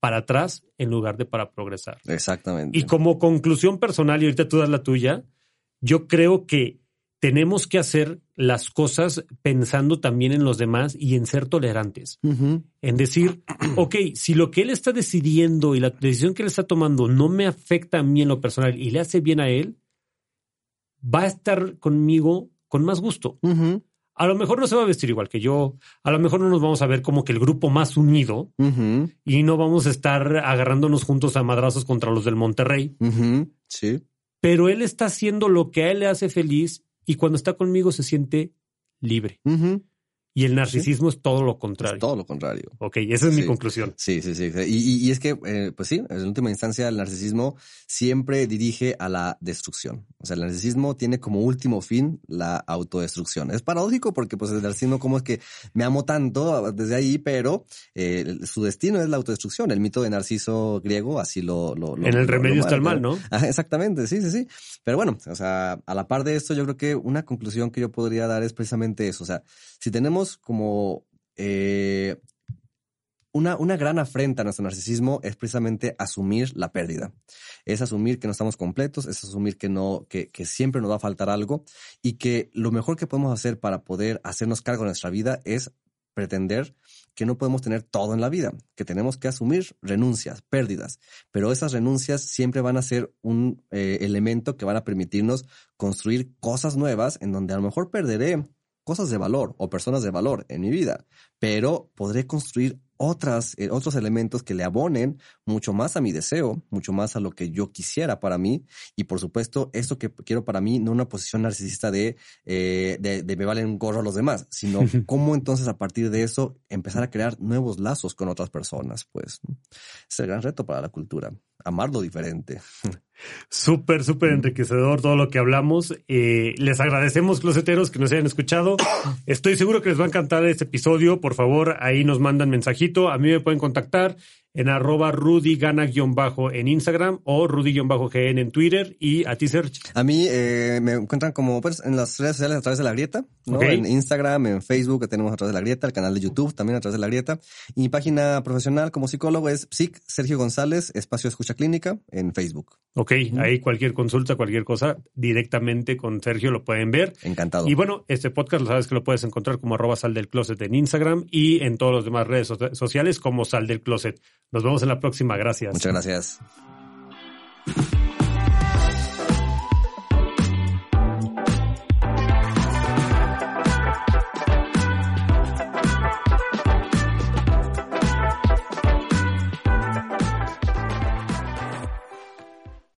para atrás en lugar de para progresar. Exactamente. Y como conclusión personal, y ahorita tú das la tuya, yo creo que tenemos que hacer las cosas pensando también en los demás y en ser tolerantes. En decir, ok, si lo que él está decidiendo y la decisión que él está tomando no me afecta a mí en lo personal y le hace bien a él, va a estar conmigo con más gusto. A lo mejor no se va a vestir igual que yo, a lo mejor no nos vamos a ver como que el grupo más unido y no vamos a estar agarrándonos juntos a madrazos contra los del Monterrey. Sí. pero él está haciendo lo que a él le hace feliz y cuando está conmigo se siente libre. Y el narcisismo es todo lo contrario. Es todo lo contrario. Ok, esa es mi conclusión. Sí, sí, sí. Y, y- y es que, eh, pues sí, en última instancia, el narcisismo siempre dirige a la destrucción. O sea, el narcisismo tiene como último fin la autodestrucción. Es paradójico porque, pues, el narcisismo como es que me amo tanto desde ahí, pero eh, su destino es la autodestrucción. El mito de Narciso griego así lo... lo- lo- en el lo- remedio está el mal, ¿no? Exactamente, sí, sí, sí. Pero bueno, o sea, a la par de esto, yo creo que una conclusión que yo podría dar es precisamente eso. O sea, si tenemos como eh, una, una gran afrenta a nuestro narcisismo es precisamente asumir la pérdida. Es asumir que no estamos completos, es asumir que no, que, que siempre nos va a faltar algo y que lo mejor que podemos hacer para poder hacernos cargo de nuestra vida es pretender que no podemos tener todo en la vida, que tenemos que asumir renuncias, pérdidas, pero esas renuncias siempre van a ser un eh, elemento que van a permitirnos construir cosas nuevas en donde a lo mejor perderé cosas de valor o personas de valor en mi vida, pero podré construir otras, eh, otros elementos que le abonen mucho más a mi deseo, mucho más a lo que yo quisiera para mí y por supuesto esto que quiero para mí no una posición narcisista de, eh, de, de me valen un gorro a los demás, sino cómo entonces a partir de eso empezar a crear nuevos lazos con otras personas, pues es el gran reto para la cultura, amar lo diferente. Súper, súper enriquecedor todo lo que hablamos. Eh, les agradecemos, closeteros, que nos hayan escuchado. Estoy seguro que les va a encantar este episodio. Por favor, ahí nos mandan mensajito. A mí me pueden contactar en arroba rudygana-bajo en Instagram o rudy-gn en Twitter y a ti, Serge. A mí eh, me encuentran como pues, en las redes sociales a través de la grieta. En Instagram, en Facebook que tenemos a través de la grieta, el canal de YouTube también a través de la grieta. Y mi página profesional como psicólogo es Psic Sergio González, Espacio Escucha Clínica en Facebook. Ok, ahí cualquier consulta, cualquier cosa, directamente con Sergio lo pueden ver. Encantado. Y bueno, este podcast lo sabes que lo puedes encontrar como arroba sal del closet en Instagram y en todas las demás redes so- sociales como sal del closet. Nos vemos en la próxima. Gracias. Muchas gracias.